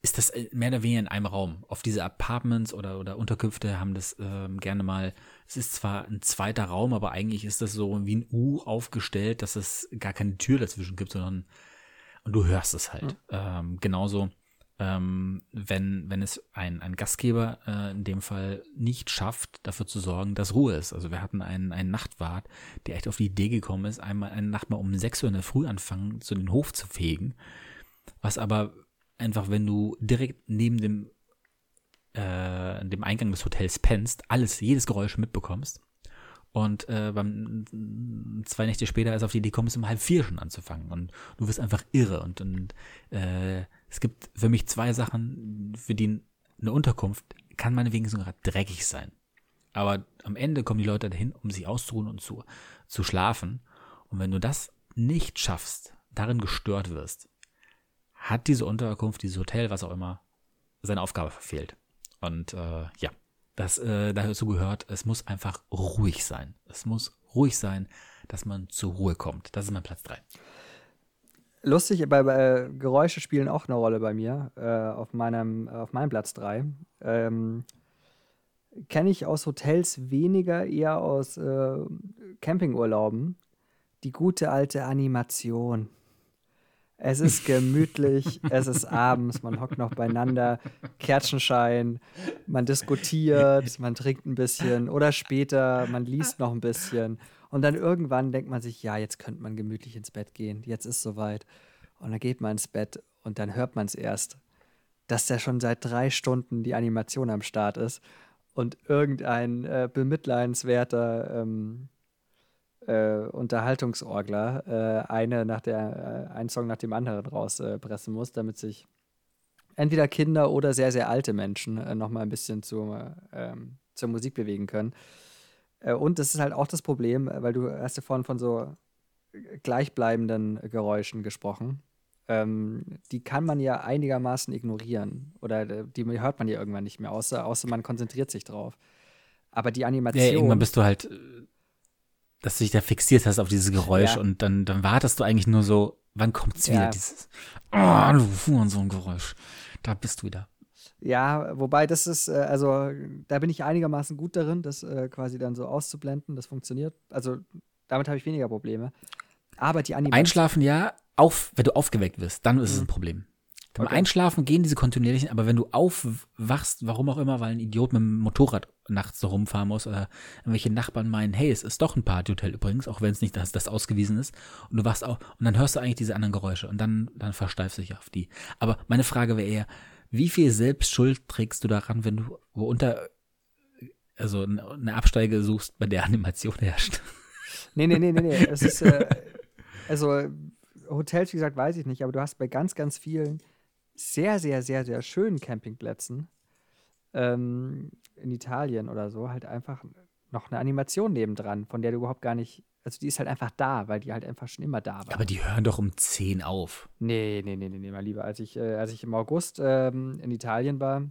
ist das äh, mehr oder weniger in einem Raum. Auf diese Apartments oder, oder Unterkünfte haben das ähm, gerne mal, es ist zwar ein zweiter Raum, aber eigentlich ist das so wie ein U aufgestellt, dass es gar keine Tür dazwischen gibt, sondern und du hörst es halt. Mhm. Ähm, genauso, ähm, wenn, wenn es ein, ein Gastgeber äh, in dem Fall nicht schafft, dafür zu sorgen, dass Ruhe ist. Also wir hatten einen, einen Nachtwart, der echt auf die Idee gekommen ist, einmal eine Nacht mal um 6 Uhr in der Früh anfangen, zu den Hof zu fegen. Was aber einfach, wenn du direkt neben dem, äh, dem Eingang des Hotels pennst, alles, jedes Geräusch mitbekommst. Und äh, beim, zwei Nächte später ist auf die Idee es um halb vier schon anzufangen. Und du wirst einfach irre. Und, und äh, es gibt für mich zwei Sachen, für die eine Unterkunft kann meinetwegen sogar dreckig sein. Aber am Ende kommen die Leute dahin, um sich auszuruhen und zu, zu schlafen. Und wenn du das nicht schaffst, darin gestört wirst, hat diese Unterkunft, dieses Hotel, was auch immer, seine Aufgabe verfehlt. Und äh, ja, das äh, dazu gehört, es muss einfach ruhig sein. Es muss ruhig sein, dass man zur Ruhe kommt. Das ist mein Platz 3. Lustig, bei, bei Geräusche spielen auch eine Rolle bei mir äh, auf, meinem, auf meinem Platz 3. Ähm, Kenne ich aus Hotels weniger, eher aus äh, Campingurlauben. Die gute alte Animation. Es ist gemütlich, es ist abends, man hockt noch beieinander, Kerzenschein, man diskutiert, man trinkt ein bisschen oder später, man liest noch ein bisschen. Und dann irgendwann denkt man sich, ja, jetzt könnte man gemütlich ins Bett gehen, jetzt ist soweit. Und dann geht man ins Bett und dann hört man es erst, dass da schon seit drei Stunden die Animation am Start ist und irgendein äh, bemitleidenswerter ähm, äh, Unterhaltungsorgler äh, eine nach der, äh, einen Song nach dem anderen rauspressen muss, damit sich entweder Kinder oder sehr, sehr alte Menschen äh, nochmal ein bisschen zu, ähm, zur Musik bewegen können. Äh, und das ist halt auch das Problem, weil du hast ja vorhin von so gleichbleibenden Geräuschen gesprochen. Ähm, die kann man ja einigermaßen ignorieren. Oder äh, die hört man ja irgendwann nicht mehr, außer, außer man konzentriert sich drauf. Aber die Animation. Ja, irgendwann bist du halt dass du dich da fixiert hast auf dieses Geräusch ja. und dann, dann wartest du eigentlich nur so, wann kommt's wieder, ja. dieses, oh, du fuhren so ein Geräusch. Da bist du wieder. Ja, wobei das ist, äh, also da bin ich einigermaßen gut darin, das äh, quasi dann so auszublenden. Das funktioniert. Also damit habe ich weniger Probleme. Aber die Animation. Einschlafen ja, auf, wenn du aufgeweckt wirst, dann ist mhm. es ein Problem. Beim okay. Einschlafen gehen diese kontinuierlichen, aber wenn du aufwachst, warum auch immer, weil ein Idiot mit dem Motorrad nachts so rumfahren muss oder irgendwelche Nachbarn meinen, hey, es ist doch ein Partyhotel übrigens, auch wenn es nicht das, das ausgewiesen ist, und du wachst auch, und dann hörst du eigentlich diese anderen Geräusche und dann, dann versteifst du dich auf die. Aber meine Frage wäre eher, wie viel Selbstschuld trägst du daran, wenn du wo unter, also eine Absteige suchst, bei der Animation herrscht? Nee, nee, nee, nee, nee. Es ist, äh, also Hotels, wie gesagt, weiß ich nicht, aber du hast bei ganz, ganz vielen sehr, sehr, sehr, sehr schönen Campingplätzen ähm, in Italien oder so halt einfach noch eine Animation nebendran, von der du überhaupt gar nicht, also die ist halt einfach da, weil die halt einfach schon immer da war. Aber die hören doch um 10 auf. Nee, nee, nee, nee, nee, mal lieber. Als ich, äh, als ich im August ähm, in Italien war,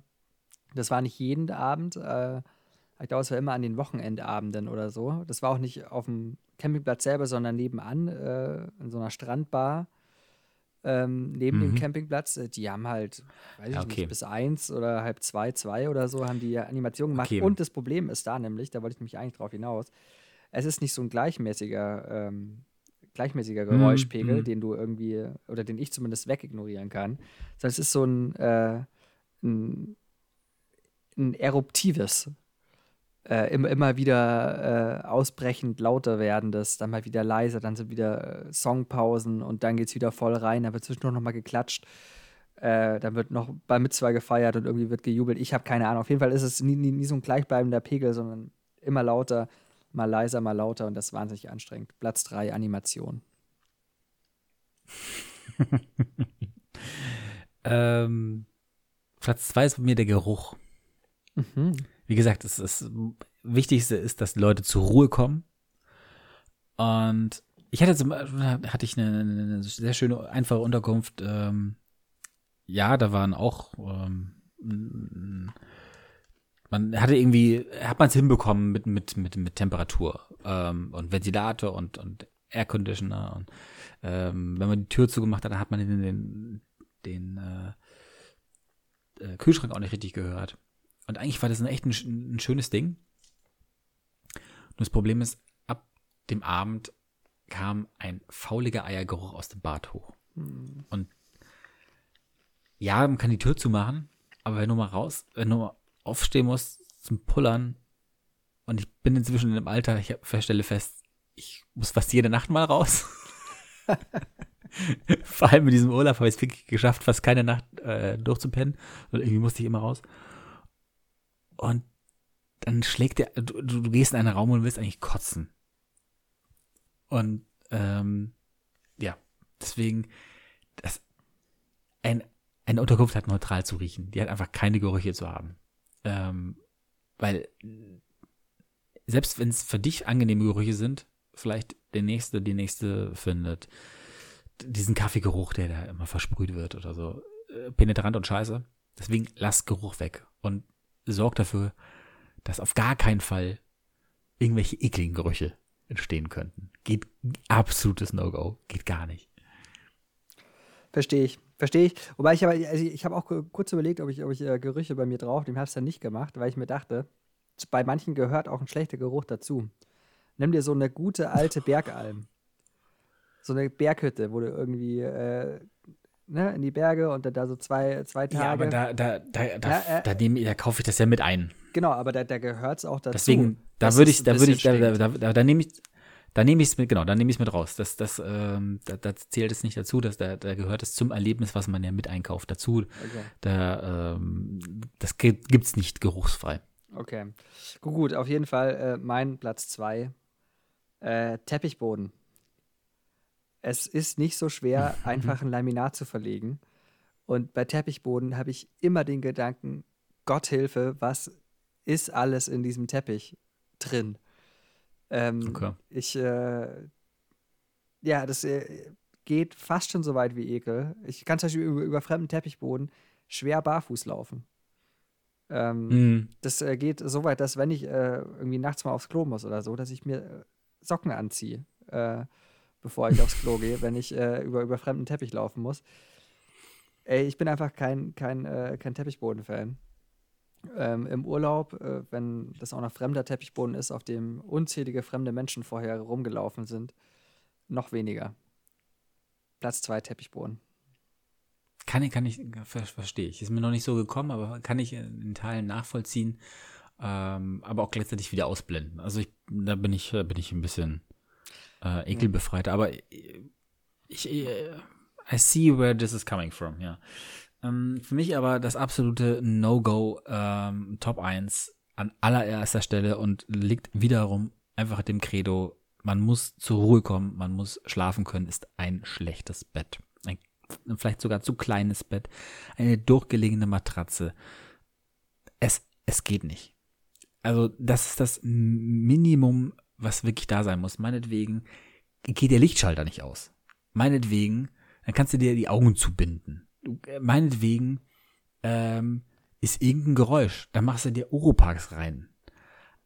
das war nicht jeden Abend, äh, ich glaube, es war immer an den Wochenendabenden oder so. Das war auch nicht auf dem Campingplatz selber, sondern nebenan, äh, in so einer Strandbar ähm, neben mhm. dem Campingplatz. Äh, die haben halt, weiß ich okay. nicht, bis eins oder halb zwei, zwei oder so, haben die Animationen gemacht. Okay. Und das Problem ist da nämlich, da wollte ich mich eigentlich drauf hinaus, es ist nicht so ein gleichmäßiger, ähm, gleichmäßiger mhm, Geräuschpegel, mhm. den du irgendwie, oder den ich zumindest wegignorieren kann, sondern es ist so ein, äh, ein, ein eruptives äh, immer, immer wieder äh, ausbrechend lauter werdendes, dann mal wieder leiser, dann sind wieder äh, Songpausen und dann geht es wieder voll rein, dann wird zwischendurch noch mal geklatscht. Äh, dann wird noch bei Mitzwa gefeiert und irgendwie wird gejubelt. Ich habe keine Ahnung. Auf jeden Fall ist es nie, nie, nie so ein gleichbleibender Pegel, sondern immer lauter, mal leiser, mal lauter und das ist wahnsinnig anstrengend. Platz 3, Animation. ähm, Platz 2 ist bei mir der Geruch. Mhm wie gesagt, das, das Wichtigste ist, dass Leute zur Ruhe kommen. Und ich hatte zum hatte ich eine, eine sehr schöne, einfache Unterkunft. Ähm, ja, da waren auch, ähm, man hatte irgendwie, hat man es hinbekommen mit, mit, mit, mit Temperatur ähm, und Ventilator und, und Air Conditioner. Und ähm, wenn man die Tür zugemacht hat, dann hat man den, den, den äh, äh, Kühlschrank auch nicht richtig gehört. Und eigentlich war das ein echt ein, ein schönes Ding. Nur das Problem ist, ab dem Abend kam ein fauliger Eiergeruch aus dem Bad hoch. Hm. Und ja, man kann die Tür zumachen, aber wenn du mal raus, wenn du mal aufstehen musst zum Pullern und ich bin inzwischen in einem Alter, ich stelle fest, ich muss fast jede Nacht mal raus. Vor allem in diesem Urlaub habe ich es wirklich geschafft, fast keine Nacht äh, durchzupennen. Und irgendwie musste ich immer raus. Und dann schlägt der, du, du gehst in einen Raum und willst eigentlich kotzen. Und ähm, ja, deswegen, das, ein, eine Unterkunft hat neutral zu riechen. Die hat einfach keine Gerüche zu haben. Ähm, weil selbst wenn es für dich angenehme Gerüche sind, vielleicht der nächste, die nächste findet diesen Kaffeegeruch, der da immer versprüht wird oder so, äh, penetrant und scheiße. Deswegen lass Geruch weg und sorg dafür, dass auf gar keinen Fall irgendwelche ekligen Gerüche entstehen könnten. Geht absolutes No-Go. Geht gar nicht. Verstehe ich. Verstehe ich. Wobei ich aber, also ich habe auch kurz überlegt, ob ich, ob ich äh, Gerüche bei mir drauf, dem habe ich es dann nicht gemacht, weil ich mir dachte, bei manchen gehört auch ein schlechter Geruch dazu. Nimm dir so eine gute alte Bergalm. So eine Berghütte, wo du irgendwie äh, ne, in die Berge und dann da so zwei, zwei Tage. Ja, aber da, da, da, da, ja, äh, da, nehm, da kaufe ich das ja mit ein. Genau, aber da, da gehört es auch dazu. Deswegen, da würde ich, da würde ich, da, da, da, da nehme ich, da nehme ich es mit, genau, da nehme ich es mit raus. Das, das, ähm, da, da zählt es nicht dazu, dass da, da gehört es zum Erlebnis, was man ja mit einkauft, dazu. Okay. Da, ähm, das gibt es nicht geruchsfrei. Okay. Gut, gut auf jeden Fall äh, mein Platz zwei. Äh, Teppichboden. Es ist nicht so schwer, einfach ein Laminat zu verlegen. Und bei Teppichboden habe ich immer den Gedanken, Gott Hilfe, was ist alles in diesem Teppich drin? Ähm, okay. Ich, äh, ja, das äh, geht fast schon so weit wie Ekel. Ich kann zum Beispiel über, über fremden Teppichboden schwer barfuß laufen. Ähm, mm. Das äh, geht so weit, dass wenn ich äh, irgendwie nachts mal aufs Klo muss oder so, dass ich mir äh, Socken anziehe, äh, bevor ich aufs Klo gehe, wenn ich über, über fremden Teppich laufen muss. Ey, ich bin einfach kein, kein, kein Teppichboden-Fan ähm, im Urlaub, äh, wenn das auch noch fremder Teppichboden ist, auf dem unzählige fremde Menschen vorher rumgelaufen sind, noch weniger. Platz zwei Teppichboden. Kann ich, kann ich, verstehe ich. Ist mir noch nicht so gekommen, aber kann ich in Teilen nachvollziehen, ähm, aber auch gleichzeitig wieder ausblenden. Also ich, da bin ich, bin ich ein bisschen äh, ekelbefreit, aber ich, ich, I see where this is coming from, ja. Ähm, für mich aber das absolute No-Go ähm, Top 1 an allererster Stelle und liegt wiederum einfach dem Credo, man muss zur Ruhe kommen, man muss schlafen können, ist ein schlechtes Bett. Ein vielleicht sogar zu kleines Bett, eine durchgelegene Matratze. Es, es geht nicht. Also, das ist das Minimum, was wirklich da sein muss. Meinetwegen geht der Lichtschalter nicht aus. Meinetwegen, dann kannst du dir die Augen zubinden. Äh, meinetwegen ähm, ist irgendein Geräusch, dann machst du dir Oropax rein.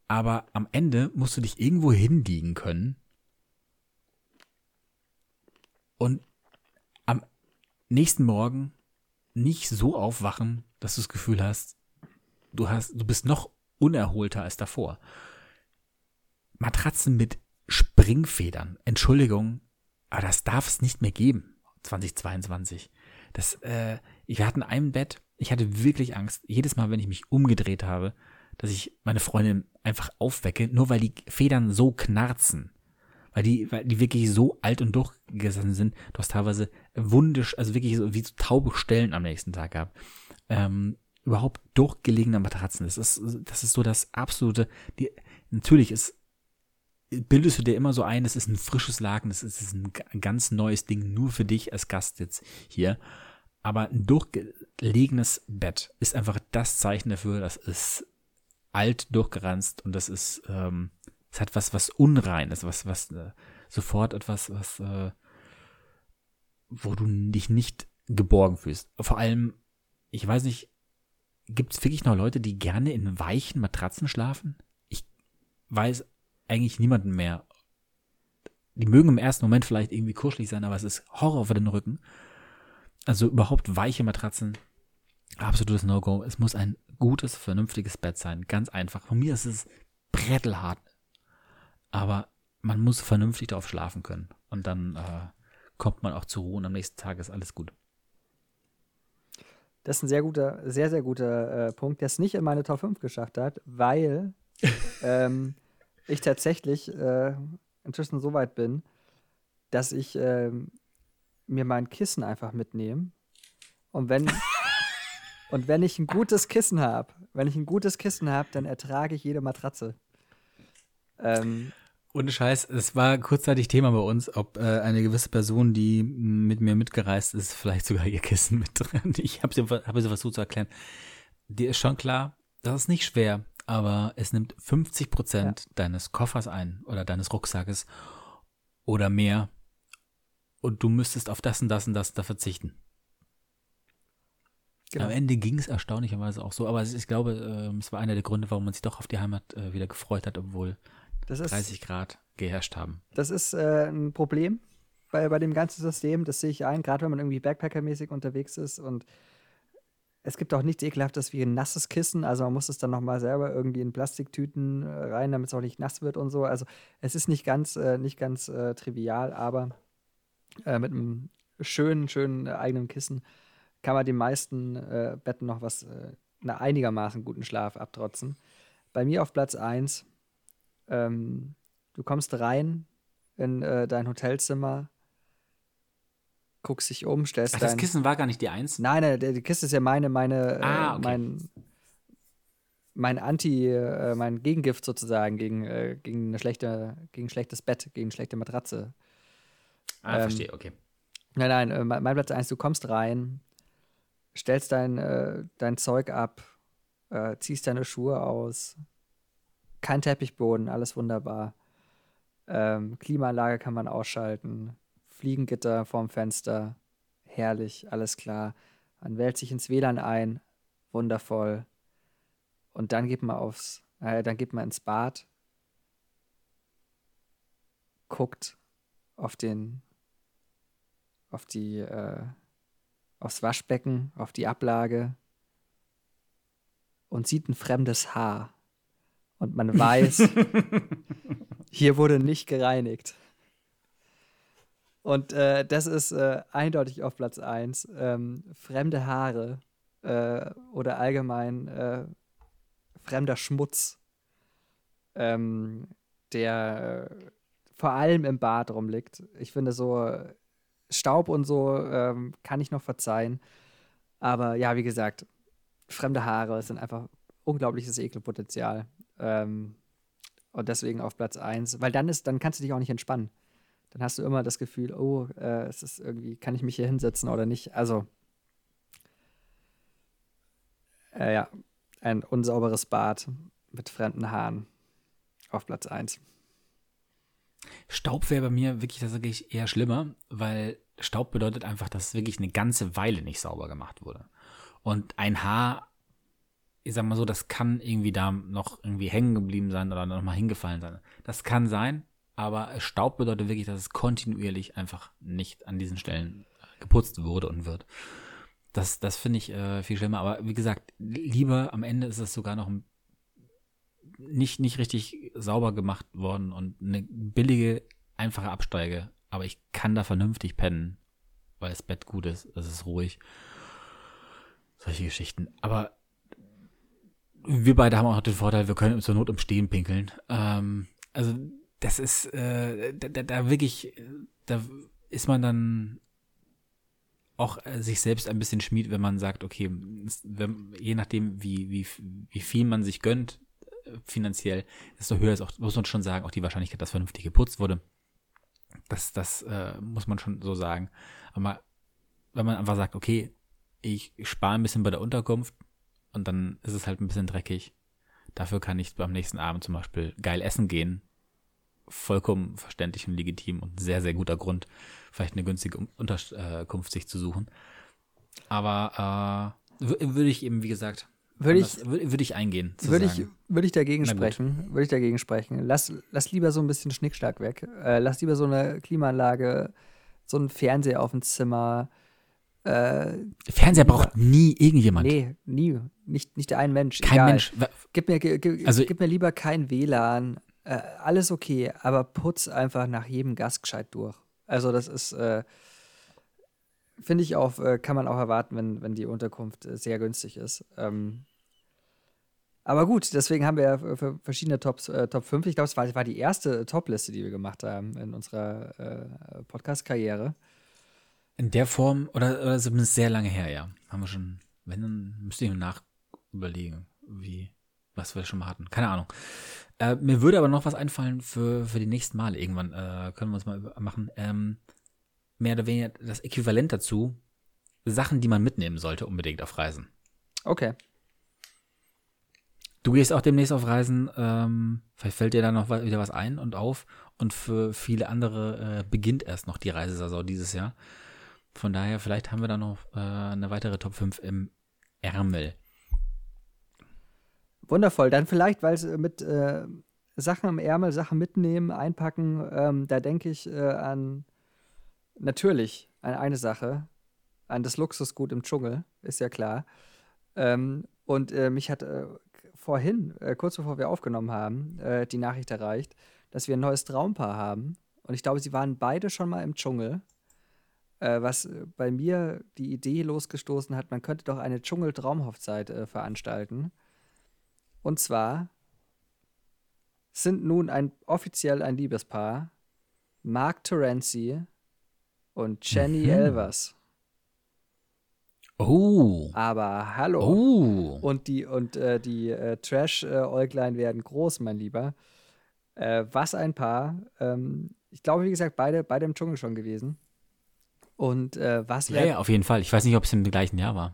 Aber am Ende musst du dich irgendwo hinliegen können und am nächsten Morgen nicht so aufwachen, dass du das Gefühl hast, du hast, du bist noch unerholter als davor. Matratzen mit Springfedern, Entschuldigung, aber das darf es nicht mehr geben, 2022. Das, äh, wir hatten ein Bett, ich hatte wirklich Angst, jedes Mal, wenn ich mich umgedreht habe, dass ich meine Freundin einfach aufwecke, nur weil die Federn so knarzen. Weil die, weil die wirklich so alt und durchgesessen sind. Du hast teilweise wundisch, also wirklich so wie so taube Stellen am nächsten Tag gehabt. Ähm, überhaupt durchgelegene Matratzen. Das ist, das ist so das absolute, die, natürlich ist, bildest du dir immer so ein, es ist ein frisches Laken, das ist ein ganz neues Ding, nur für dich als Gast jetzt hier. Aber ein durchgelegenes Bett ist einfach das Zeichen dafür, das ist alt durchgeranzt und das ist, ähm, es hat was, was Unreines, was, was äh, sofort etwas, was, äh, wo du dich nicht geborgen fühlst. Vor allem, ich weiß nicht, gibt es wirklich noch Leute, die gerne in weichen Matratzen schlafen? Ich weiß eigentlich niemanden mehr. Die mögen im ersten Moment vielleicht irgendwie kuschelig sein, aber es ist Horror für den Rücken. Also überhaupt weiche Matratzen Absolutes No-Go. Es muss ein gutes, vernünftiges Bett sein. Ganz einfach. Von mir ist es brettelhart. Aber man muss vernünftig darauf schlafen können. Und dann äh, kommt man auch zur Ruhe und am nächsten Tag ist alles gut. Das ist ein sehr guter, sehr, sehr guter äh, Punkt, der es nicht in meine Top 5 geschafft hat, weil ähm, ich tatsächlich äh, inzwischen so weit bin, dass ich äh, mir mein Kissen einfach mitnehme. Und wenn, und wenn ich ein gutes Kissen habe, wenn ich ein gutes Kissen habe, dann ertrage ich jede Matratze. Ähm, ohne Scheiß, es war kurzzeitig Thema bei uns, ob äh, eine gewisse Person, die mit mir mitgereist ist, vielleicht sogar ihr Kissen mit drin. Ich habe sie, hab sie versucht zu erklären. Dir ist schon klar, das ist nicht schwer, aber es nimmt 50 Prozent ja. deines Koffers ein oder deines Rucksackes oder mehr und du müsstest auf das und das und das da verzichten. Genau. Am Ende ging es erstaunlicherweise auch so, aber ich glaube, äh, es war einer der Gründe, warum man sich doch auf die Heimat äh, wieder gefreut hat, obwohl das 30 Grad geherrscht haben. Das ist äh, ein Problem bei, bei dem ganzen System. Das sehe ich ein, gerade wenn man irgendwie Backpacker-mäßig unterwegs ist. Und es gibt auch nichts Ekelhaftes wie ein nasses Kissen. Also man muss es dann nochmal selber irgendwie in Plastiktüten äh, rein, damit es auch nicht nass wird und so. Also es ist nicht ganz, äh, nicht ganz äh, trivial, aber äh, mit einem schönen, schönen eigenen Kissen kann man den meisten äh, Betten noch was, einen einigermaßen guten Schlaf abtrotzen. Bei mir auf Platz 1 ähm, du kommst rein in äh, dein Hotelzimmer, guckst dich um, stellst Ach, das Kissen war gar nicht die Eins? Nein, nein, die Kiste ist ja meine, meine, äh, ah, okay. mein, mein Anti, äh, mein Gegengift sozusagen gegen, äh, gegen eine schlechte, gegen ein schlechtes Bett, gegen eine schlechte Matratze. Ah, ähm, verstehe, okay. Nein, nein, äh, mein Platz 1, du kommst rein, stellst dein, dein Zeug ab, ziehst deine Schuhe aus, kein Teppichboden, alles wunderbar. Ähm, Klimaanlage kann man ausschalten. Fliegengitter vorm Fenster. Herrlich, alles klar. Man wählt sich ins WLAN ein. Wundervoll. Und dann geht man aufs, äh, dann geht man ins Bad. Guckt auf den, auf die, äh, aufs Waschbecken, auf die Ablage und sieht ein fremdes Haar und man weiß, hier wurde nicht gereinigt. Und äh, das ist äh, eindeutig auf Platz 1. Ähm, fremde Haare äh, oder allgemein äh, fremder Schmutz, ähm, der äh, vor allem im Bad rumliegt. Ich finde so Staub und so ähm, kann ich noch verzeihen. Aber ja, wie gesagt, fremde Haare sind einfach unglaubliches Ekelpotenzial. Ähm, und deswegen auf Platz 1, weil dann ist, dann kannst du dich auch nicht entspannen. Dann hast du immer das Gefühl, oh, äh, es ist irgendwie, kann ich mich hier hinsetzen oder nicht? Also, äh, ja, ein unsauberes Bad mit fremden Haaren auf Platz 1. Staub wäre bei mir wirklich tatsächlich eher schlimmer, weil Staub bedeutet einfach, dass wirklich eine ganze Weile nicht sauber gemacht wurde. Und ein Haar ich sag mal so, das kann irgendwie da noch irgendwie hängen geblieben sein oder noch mal hingefallen sein. Das kann sein, aber Staub bedeutet wirklich, dass es kontinuierlich einfach nicht an diesen Stellen geputzt wurde und wird. Das, das finde ich äh, viel schlimmer. Aber wie gesagt, lieber am Ende ist es sogar noch nicht, nicht richtig sauber gemacht worden und eine billige, einfache Absteige. Aber ich kann da vernünftig pennen, weil das Bett gut ist, es ist ruhig. Solche Geschichten. Aber wir beide haben auch den Vorteil, wir können zur Not im Stehen pinkeln. Ähm, also das ist äh, da, da wirklich, da ist man dann auch äh, sich selbst ein bisschen schmied, wenn man sagt, okay, wenn, je nachdem, wie, wie, wie viel man sich gönnt, äh, finanziell, desto höher ist auch, muss man schon sagen, auch die Wahrscheinlichkeit, dass vernünftig geputzt wurde. Das, das äh, muss man schon so sagen. Aber wenn man einfach sagt, okay, ich spare ein bisschen bei der Unterkunft, und dann ist es halt ein bisschen dreckig. Dafür kann ich beim nächsten Abend zum Beispiel geil essen gehen. Vollkommen verständlich und legitim und sehr, sehr guter Grund, vielleicht eine günstige Unterkunft sich zu suchen. Aber äh, würde ich eben, wie gesagt, würde ich, würde ich eingehen. Würde ich, würde ich dagegen sprechen. Würde ich dagegen sprechen. Lass, lass lieber so ein bisschen Schnickschnack weg. Äh, lass lieber so eine Klimaanlage, so einen Fernseher auf dem Zimmer, Äh, Fernseher braucht nie irgendjemand. Nee, nie. Nicht, nicht ein Mensch. Kein Egal. Mensch. Gib mir, gib, also, gib mir lieber kein WLAN. Äh, alles okay, aber putz einfach nach jedem Gast gescheit durch. Also, das ist, äh, finde ich auch, äh, kann man auch erwarten, wenn, wenn die Unterkunft äh, sehr günstig ist. Ähm, aber gut, deswegen haben wir ja verschiedene Tops, äh, Top 5. Ich glaube, es war, war, die erste Top-Liste, die wir gemacht haben in unserer äh, Podcast-Karriere. In der Form, oder, oder zumindest sehr lange her, ja. Haben wir schon, wenn, dann müsste ich mir nach überlegen, wie, was wir schon mal hatten. Keine Ahnung. Äh, mir würde aber noch was einfallen für, für die nächsten Male irgendwann. Äh, können wir uns mal machen. Ähm, mehr oder weniger das Äquivalent dazu. Sachen, die man mitnehmen sollte, unbedingt auf Reisen. Okay. Du gehst auch demnächst auf Reisen. Ähm, vielleicht fällt dir da noch wieder was ein und auf. Und für viele andere äh, beginnt erst noch die Reisesaison dieses Jahr. Von daher, vielleicht haben wir da noch äh, eine weitere Top 5 im Ärmel. Wundervoll. Dann vielleicht, weil es mit äh, Sachen im Ärmel, Sachen mitnehmen, einpacken, ähm, da denke ich äh, an natürlich an eine Sache, an das Luxusgut im Dschungel, ist ja klar. Ähm, und äh, mich hat äh, vorhin, äh, kurz bevor wir aufgenommen haben, äh, die Nachricht erreicht, dass wir ein neues Traumpaar haben. Und ich glaube, sie waren beide schon mal im Dschungel. Äh, was äh, bei mir die Idee losgestoßen hat, man könnte doch eine Dschungel-Traumhochzeit äh, veranstalten. Und zwar sind nun ein, offiziell ein Liebespaar Mark Terenzi und Jenny mhm. Elvers. Oh. Aber hallo. Oh. Und die, und, äh, die äh, Trash-Äuglein werden groß, mein Lieber. Äh, was ein Paar. Ähm, ich glaube, wie gesagt, beide, beide im Dschungel schon gewesen. Und äh, was Ja, ja, auf jeden Fall. Ich weiß nicht, ob es im gleichen Jahr war.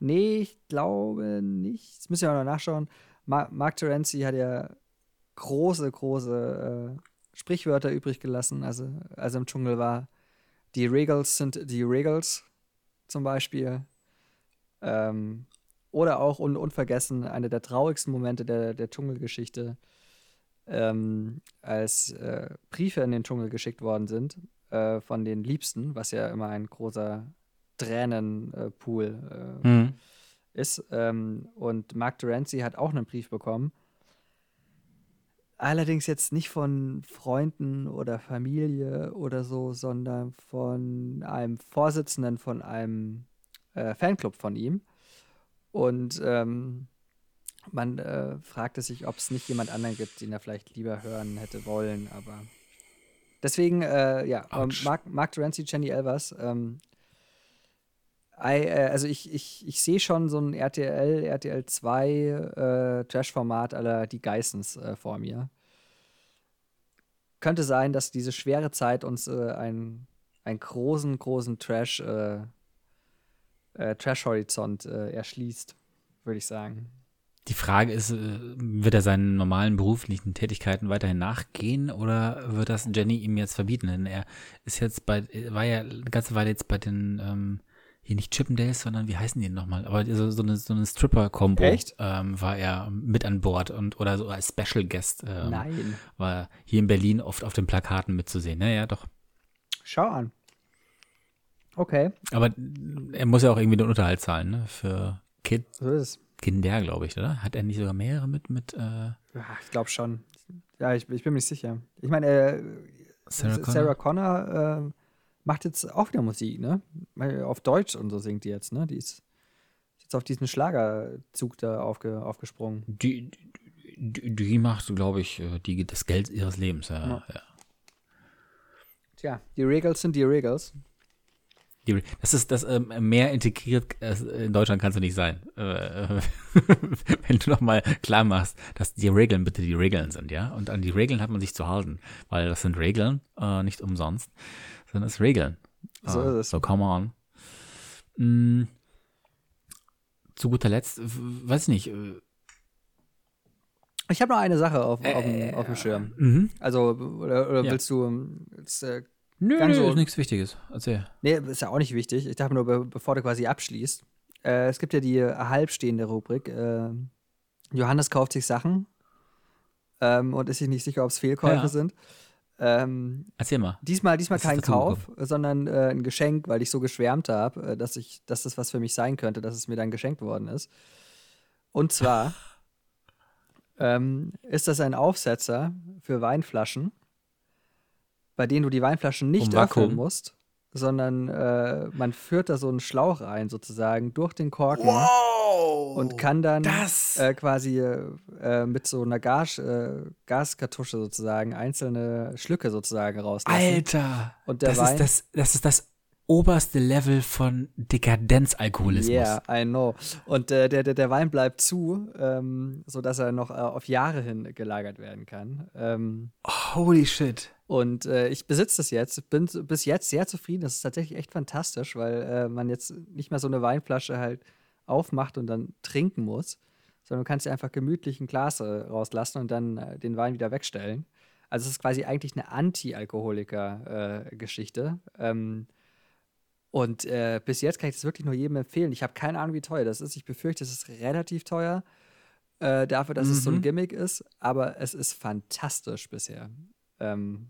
Nee, ich glaube nicht. Das müssen wir auch noch nachschauen. Ma Mark Terenzi hat ja große, große äh, Sprichwörter übrig gelassen, also als er im Dschungel war. Die Regals sind die Regals zum Beispiel. Ähm, oder auch un unvergessen, einer der traurigsten Momente der, der Dschungelgeschichte, ähm, als äh, Briefe in den Dschungel geschickt worden sind äh, von den Liebsten, was ja immer ein großer Tränenpool äh, mhm. Ist. Ähm, und Mark Terenzi hat auch einen Brief bekommen. Allerdings jetzt nicht von Freunden oder Familie oder so, sondern von einem Vorsitzenden von einem äh, Fanclub von ihm. Und ähm, man äh, fragte sich, ob es nicht jemand anderen gibt, den er vielleicht lieber hören hätte wollen, aber deswegen, äh, ja, Mark, Mark Terenzi, Jenny Elvers, ähm, äh, also ich, ich, ich sehe schon so ein RTL, RTL 2 äh, Trash-Format aller die Geissens äh, vor mir. Könnte sein, dass diese schwere Zeit uns äh, einen, großen, großen Trash, äh, äh, Trash-Horizont äh, erschließt, würde ich sagen. Die Frage ist, äh, wird er seinen normalen beruflichen Tätigkeiten weiterhin nachgehen oder wird das Jenny ihm jetzt verbieten? Denn er ist jetzt bei, war ja eine ganze Weile jetzt bei den, ähm, hier nicht Chippendales, sondern wie heißen die denn nochmal? Aber so, so eine, so eine Stripper-Kombo ähm, war er mit an Bord und oder so als Special Guest ähm, Nein. war hier in Berlin oft auf den Plakaten mitzusehen. Naja, doch. Schau an. Okay. Aber er muss ja auch irgendwie den Unterhalt zahlen, ne? Für Kid. So ist es. Kinder, glaube ich, oder? Hat er nicht sogar mehrere mit? mit äh ja, ich glaube schon. Ja, ich, ich, bin mir nicht sicher. Ich meine, äh, Sarah, Sarah Connor, Connor äh, macht jetzt auch wieder Musik, ne? Auf Deutsch und so singt die jetzt, ne? Die ist jetzt auf diesen Schlagerzug da aufge, aufgesprungen. Die, die, die macht, glaube ich, äh, die, das Geld ihres Lebens, ja. ja. ja. Tja, die Regals sind die Regals. Das ist das ähm, mehr integriert äh, in Deutschland kannst du nicht sein. Äh, wenn du noch mal klar machst, dass die Regeln bitte die Regeln sind, ja. Und an die Regeln hat man sich zu halten, weil das sind Regeln, äh, nicht umsonst, sondern es Regeln. So ist es. So come on. Mm, zu guter Letzt, weiß ich nicht. Äh, ich habe noch eine Sache auf, auf, dem, auf dem Schirm. Mhm. Also, oder, oder ja. willst du jetzt, äh, Nö, nö, so, ist nichts Wichtiges. Erzähl. Nee, ist ja auch nicht wichtig. Ich dachte nur, be bevor du quasi abschließt. Äh, es gibt ja die halbstehende Rubrik. Äh, Johannes kauft sich Sachen ähm, und ist sich nicht sicher, ob es Fehlkäufe ja. sind. Ähm, Erzähl mal. Diesmal, diesmal Was kein Kauf, sondern äh, ein Geschenk, weil ich so geschwärmt habe, äh, dass ich, dass das was für mich sein könnte, dass es mir dann geschenkt worden ist. Und zwar ähm, ist das ein Aufsetzer für Weinflaschen, bei denen du die Weinflaschen nicht Um öffnen musst, sondern äh, man führt da so einen Schlauch rein sozusagen durch den Korken Wow! und kann dann äh, quasi äh, mit so einer Gas, äh, Gaskartusche sozusagen einzelne Schlücke sozusagen rauslassen. Alter! Und der das Wein. ist das, das ist das oberste Level von Dekadenzalkoholismus. Yeah, I know. Und äh, der, der, der Wein bleibt zu, ähm, sodass er noch äh, auf Jahre hin gelagert werden kann. Ähm, Holy shit. und äh, ich besitze das jetzt, bin bis jetzt sehr zufrieden. Das ist tatsächlich echt fantastisch, weil äh, man jetzt nicht mehr so eine Weinflasche halt aufmacht und dann trinken muss, sondern du kannst dir einfach gemütlich ein Glas äh, rauslassen und dann äh, den Wein wieder wegstellen. Also es ist quasi eigentlich eine Anti-Alkoholiker-Geschichte. ähm, und äh, bis jetzt kann ich das wirklich nur jedem empfehlen. Ich habe keine Ahnung, wie teuer das ist. Ich befürchte, es ist relativ teuer äh, dafür, dass es so ein Mhm. Gimmick ist. Aber es ist fantastisch bisher. Ähm,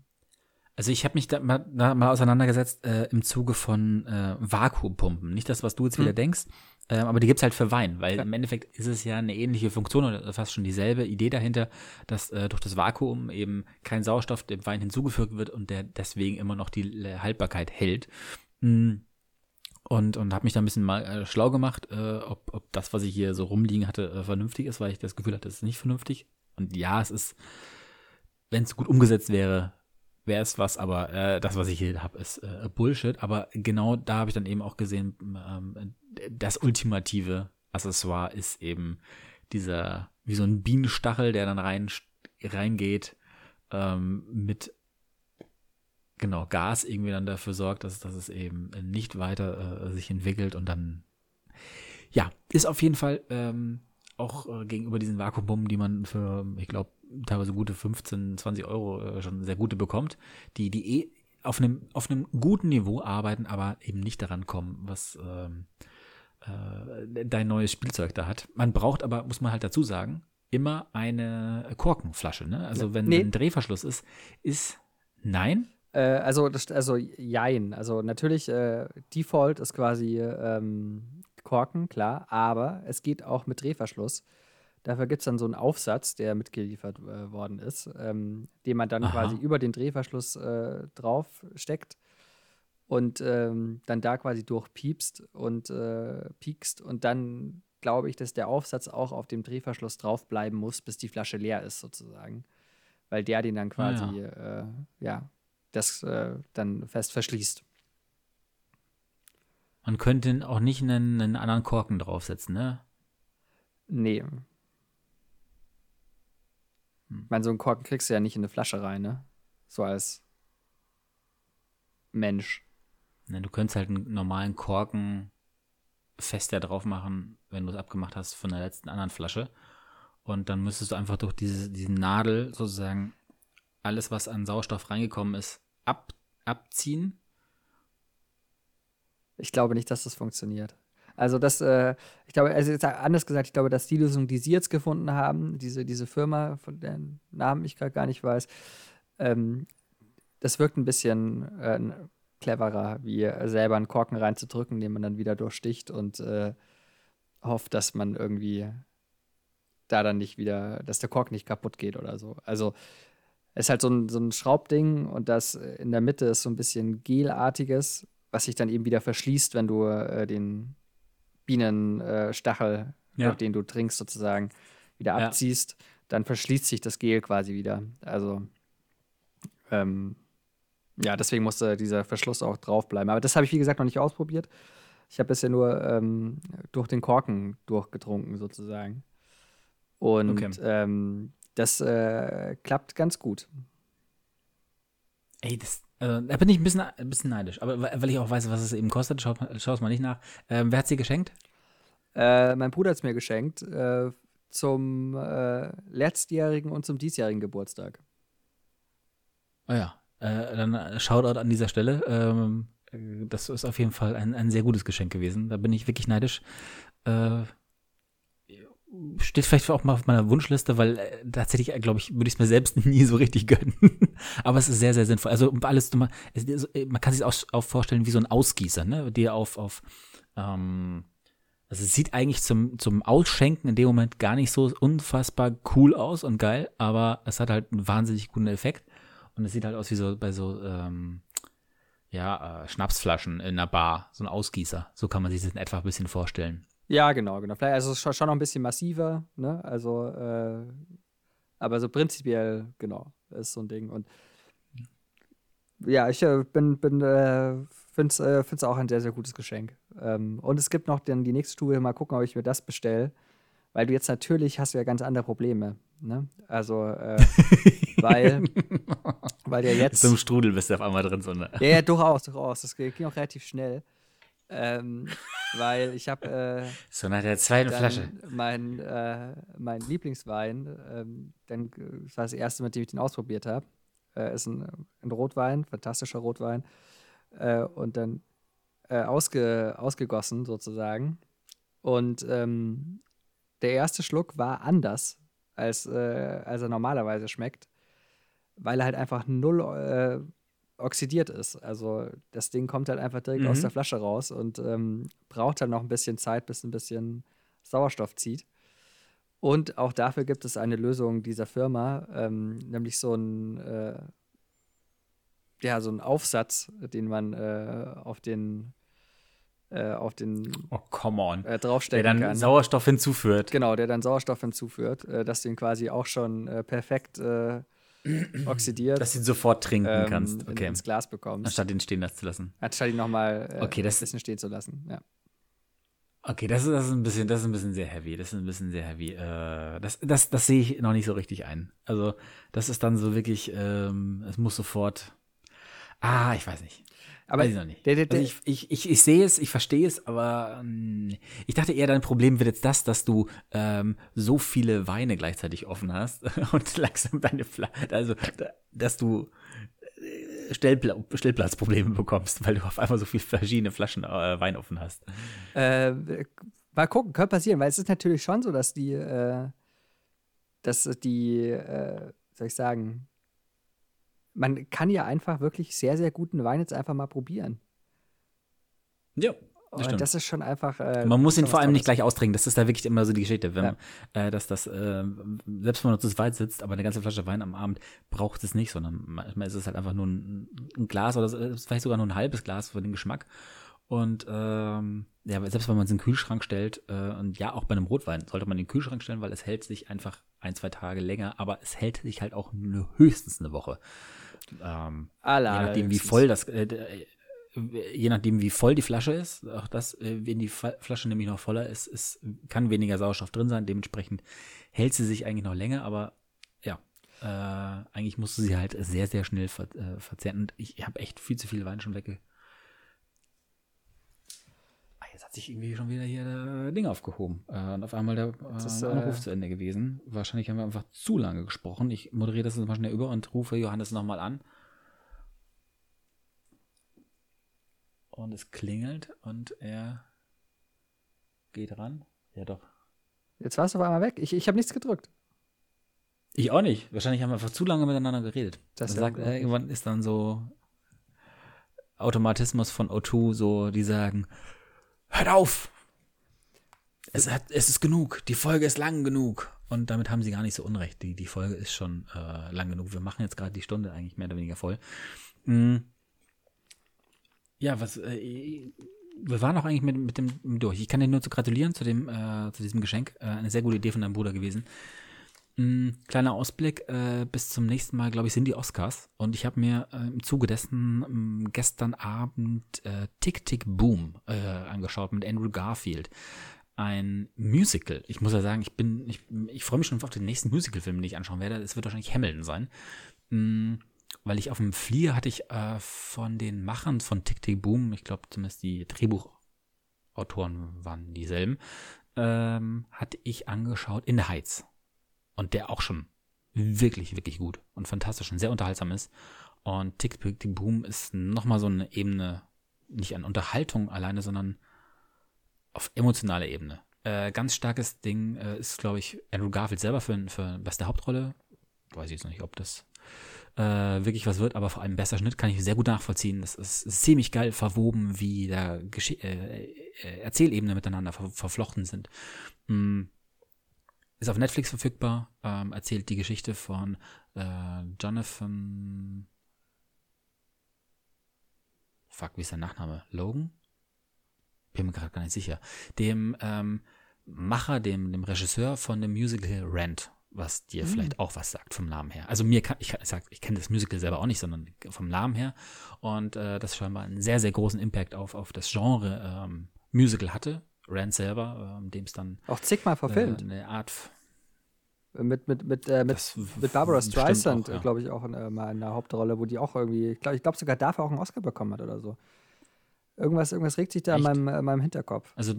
Also ich habe mich da mal, da mal auseinandergesetzt äh, im Zuge von äh, Vakuumpumpen. Nicht das, was du jetzt wieder Hm. denkst, ähm, aber die gibt's halt für Wein, weil Ja. im Endeffekt ist es ja eine ähnliche Funktion oder fast schon dieselbe Idee dahinter, dass äh, durch das Vakuum eben kein Sauerstoff dem Wein hinzugefügt wird und der deswegen immer noch die Haltbarkeit hält. Mm. Und, und habe mich da ein bisschen mal äh, schlau gemacht, äh, ob, ob das, was ich hier so rumliegen hatte, äh, vernünftig ist, weil ich das Gefühl hatte, es ist nicht vernünftig. Und ja, es ist, wenn es gut umgesetzt wäre, wäre es was, aber äh, das, was ich hier habe, ist äh, Bullshit. Aber genau da habe ich dann eben auch gesehen, ähm, das ultimative Accessoire ist eben dieser, wie so ein Bienenstachel, der dann rein, reingeht, ähm, mit genau Gas irgendwie dann dafür sorgt, dass, dass es eben nicht weiter äh, sich entwickelt und dann ja, ist auf jeden Fall ähm, auch äh, gegenüber diesen Vakuumbomben, die man für, ich glaube, teilweise gute 15, 20 Euro äh, schon sehr gute bekommt, die, die eh auf einem, auf einem guten Niveau arbeiten, aber eben nicht daran kommen, was ähm, äh, dein neues Spielzeug da hat. Man braucht aber, muss man halt dazu sagen, immer eine Korkenflasche. Ne? Also wenn Nee. ein Drehverschluss ist, ist nein. Äh, also, das, also, jein. Also, natürlich, äh, Default ist quasi ähm, Korken, klar. Aber es geht auch mit Drehverschluss. Dafür gibt es dann so einen Aufsatz, der mitgeliefert äh, worden ist, ähm, den man dann Aha. quasi über den Drehverschluss äh, drauf steckt und ähm, dann da quasi durchpiepst und äh, piekst und dann glaube ich, dass der Aufsatz auch auf dem Drehverschluss drauf bleiben muss, bis die Flasche leer ist sozusagen, weil der den dann Ah, quasi äh, ja das äh, dann fest verschließt. Man könnte auch nicht einen, einen anderen Korken draufsetzen, ne? Nee. Hm. Ich meine, so einen Korken kriegst du ja nicht in eine Flasche rein, ne? So als Mensch. Ne, Du könntest halt einen normalen Korken fester drauf machen, wenn du es abgemacht hast von der letzten anderen Flasche. Und dann müsstest du einfach durch diese, diese Nadel sozusagen alles, was an Sauerstoff reingekommen ist, ab, abziehen. Ich glaube nicht, dass das funktioniert. Also das, äh, ich glaube, also jetzt anders gesagt, ich glaube, dass die Lösung, die sie jetzt gefunden haben, diese, diese Firma, von deren Namen ich gerade gar nicht weiß, ähm, das wirkt ein bisschen äh, cleverer, wie äh, selber einen Korken reinzudrücken, den man dann wieder durchsticht und äh, hofft, dass man irgendwie da dann nicht wieder, dass der Kork nicht kaputt geht oder so. Also ist halt so ein, so ein Schraubding und das in der Mitte ist so ein bisschen gelartiges, was sich dann eben wieder verschließt, wenn du äh, den Bienenstachel, äh, Ja. den du trinkst, sozusagen wieder Ja. abziehst, dann verschließt sich das Gel quasi wieder. Also ähm, ja, deswegen musste dieser Verschluss auch draufbleiben. Aber das habe ich, wie gesagt, noch nicht ausprobiert. Ich habe bisher nur ähm, durch den Korken durchgetrunken, sozusagen. Und Okay. ähm, das äh, klappt ganz gut. Ey, das, äh, da bin ich ein bisschen, ein bisschen neidisch. Aber weil ich auch weiß, was es eben kostet, schau, schau es mal nicht nach. Ähm, wer hat sie geschenkt? Äh, mein Bruder hat es mir geschenkt äh, zum äh, letztjährigen und zum diesjährigen Geburtstag. Oh ja, äh, dann Shoutout an dieser Stelle. Ähm, äh, das ist auf jeden Fall ein, ein sehr gutes Geschenk gewesen. Da bin ich wirklich neidisch. Äh, steht vielleicht auch mal auf meiner Wunschliste, weil äh, tatsächlich, glaube ich, würde ich es mir selbst nie so richtig gönnen. Aber es ist sehr, sehr sinnvoll. Also alles, man kann sich auch, auch vorstellen wie so ein Ausgießer, ne? Der auf, auf ähm, also es sieht eigentlich zum, zum Ausschenken in dem Moment gar nicht so unfassbar cool aus und geil, aber es hat halt einen wahnsinnig guten Effekt. Und es sieht halt aus wie so bei so, ähm, ja, äh, Schnapsflaschen in einer Bar, so ein Ausgießer. So kann man sich das in etwa ein bisschen vorstellen. Ja, genau, genau. Vielleicht also schon, schon noch ein bisschen massiver, ne? Also, äh, aber so prinzipiell, genau, ist so ein Ding. Und ja, ich äh, bin, bin äh, finde es äh, auch ein sehr, sehr gutes Geschenk. Ähm, und es gibt noch dann die nächste Stufe, mal gucken, ob ich mir das bestelle. Weil du jetzt natürlich hast du ja ganz andere Probleme. Ne? Also, äh, weil, weil ja jetzt. Im Strudel bist du auf einmal drin, so ne? Ja, ja, durchaus, durchaus. Das ging auch relativ schnell. Ähm, weil ich habe. Äh, so nach der zweiten Flasche. Mein, äh, mein Lieblingswein, ähm, dann, das war das erste, mit dem ich den ausprobiert habe, äh, ist ein, ein Rotwein, fantastischer Rotwein äh, und dann äh, ausge, ausgegossen sozusagen. Und ähm, der erste Schluck war anders, als, äh, als er normalerweise schmeckt, weil er halt einfach null oxidiert ist. Also das Ding kommt halt einfach direkt mhm. aus der Flasche raus und ähm, braucht halt noch ein bisschen Zeit, bis ein bisschen Sauerstoff zieht. Und auch dafür gibt es eine Lösung dieser Firma, ähm, nämlich so ein äh, ja, so ein Aufsatz, den man äh, auf den äh, auf den oh, come on. Äh, draufstecken der dann kann. Sauerstoff hinzuführt. Genau, der dann Sauerstoff hinzuführt, äh, dass du ihn quasi auch schon äh, perfekt äh, oxidiert. Dass du ihn sofort trinken ähm, kannst. Okay. ins Glas bekommst. Anstatt ihn stehen lassen zu lassen. Anstatt ihn nochmal äh, okay, ein bisschen stehen zu lassen, ja. Okay, das ist, das ist ein bisschen, das ist ein bisschen sehr heavy. Das ist ein bisschen sehr heavy. Äh, das, das, das sehe ich noch nicht so richtig ein. Also, das ist dann so wirklich, ähm, es muss sofort Ah, ich weiß nicht. Aber weiß ich noch nicht. Der, der, der, also ich, ich, ich, ich sehe es, ich verstehe es, aber ähm, ich dachte eher, dein Problem wird jetzt das, dass du ähm, so viele Weine gleichzeitig offen hast und langsam deine Fla also dass du äh, Stellpla Stellplatzprobleme bekommst, weil du auf einmal so viele verschiedene Flaschen äh, Wein offen hast. Äh, mal gucken, könnte passieren, weil es ist natürlich schon so, dass die, äh, dass die, äh, soll ich sagen, man kann ja einfach wirklich sehr, sehr guten Wein jetzt einfach mal probieren. Ja. Das, stimmt. das ist schon einfach. Äh, man muss ihn vor allem nicht gleich austrinken. Das ist da wirklich immer so die Geschichte. Wenn, ja. äh, dass das, äh, selbst wenn man zu weit sitzt, aber eine ganze Flasche Wein am Abend braucht es nicht, sondern manchmal ist es halt einfach nur ein, ein Glas oder vielleicht sogar nur ein halbes Glas für den Geschmack. Und ähm, ja, selbst wenn man es in den Kühlschrank stellt, äh, und ja, auch bei einem Rotwein sollte man in den Kühlschrank stellen, weil es hält sich einfach ein, zwei Tage länger, aber es hält sich halt auch höchstens eine Woche. Ähm, Alla, je nachdem, wie voll das, äh, äh, je nachdem, wie voll die Flasche ist, auch das, äh, wenn die Flasche nämlich noch voller ist, ist, kann weniger Sauerstoff drin sein. Dementsprechend hält sie sich eigentlich noch länger, aber ja, äh, eigentlich musste sie halt sehr, sehr schnell ver äh, verzehren. Und ich habe echt viel zu viel Wein schon wegge. Jetzt hat sich irgendwie schon wieder hier der Ding aufgehoben. Äh, und auf einmal der äh, Anruf zu Ende gewesen. Wahrscheinlich haben wir einfach zu lange gesprochen. Ich moderiere das jetzt mal schnell über und rufe Johannes nochmal an. Und es klingelt und er geht ran. Ja, doch. Jetzt warst du auf einmal weg. Ich, ich habe nichts gedrückt. Ich auch nicht. Wahrscheinlich haben wir einfach zu lange miteinander geredet. Das sagt, äh, irgendwann ist dann so Automatismus von O2, so, die sagen, hört auf! Es, hat, es ist genug. Die Folge ist lang genug. Und damit haben sie gar nicht so unrecht. Die, die Folge ist schon äh, lang genug. Wir machen jetzt gerade die Stunde eigentlich mehr oder weniger voll. Mhm. Ja, was, äh, wir waren auch eigentlich mit, mit dem durch. Ich kann dir nur zu gratulieren zu dem, äh, zu diesem Geschenk. Äh, eine sehr gute Idee von deinem Bruder gewesen. Mhm, kleiner Ausblick, äh, bis zum nächsten Mal, glaube ich, sind die Oscars. Und ich habe mir äh, im Zuge dessen ähm, gestern Abend äh, Tick Tick Boom äh, angeschaut mit Andrew Garfield. Ein Musical. Ich muss ja sagen, ich bin, ich, ich freue mich schon auf den nächsten Musical-Film, den ich anschauen werde. Es wird wahrscheinlich Hamilton sein. Mhm weil ich auf dem Flieger hatte ich äh, von den Machern von Tick Tick Boom, ich glaube zumindest die Drehbuchautoren waren dieselben, ähm, hatte ich angeschaut In the Heights. Und der auch schon wirklich, wirklich gut und fantastisch und sehr unterhaltsam ist. Und Tick Tick Boom ist nochmal so eine Ebene, nicht an Unterhaltung alleine, sondern auf emotionaler Ebene. Äh, ganz starkes Ding äh, ist, glaube ich, Andrew Garfield selber für, für beste Hauptrolle. Weiß ich jetzt noch nicht, ob das äh, wirklich was wird, aber vor allem besser Schnitt kann ich sehr gut nachvollziehen. Das ist, ziemlich geil verwoben, wie da Gesche äh, äh, Erzählebenen miteinander ver verflochten sind. Mm. Ist auf Netflix verfügbar, ähm, erzählt die Geschichte von äh, Jonathan. Fuck, wie ist sein Nachname? Logan? Bin mir gerade gar nicht sicher. Dem ähm, Macher, dem, dem Regisseur von dem Musical Rent was dir mhm. vielleicht auch was sagt vom Namen her. Also mir kann, ich, ich, ich kenne das Musical selber auch nicht, sondern vom Namen her. Und äh, das scheinbar einen sehr, sehr großen Impact auf, auf das Genre ähm, Musical hatte. Rand selber, ähm, dem es dann auch zigmal verfilmt. Äh, eine Art mit, mit, mit, äh, mit, mit Barbara Streisand, ja. glaube ich, auch in, äh, mal in der Hauptrolle, wo die auch irgendwie, glaub, ich glaube sogar dafür auch einen Oscar bekommen hat oder so. Irgendwas, irgendwas regt sich da in meinem, in meinem Hinterkopf. Also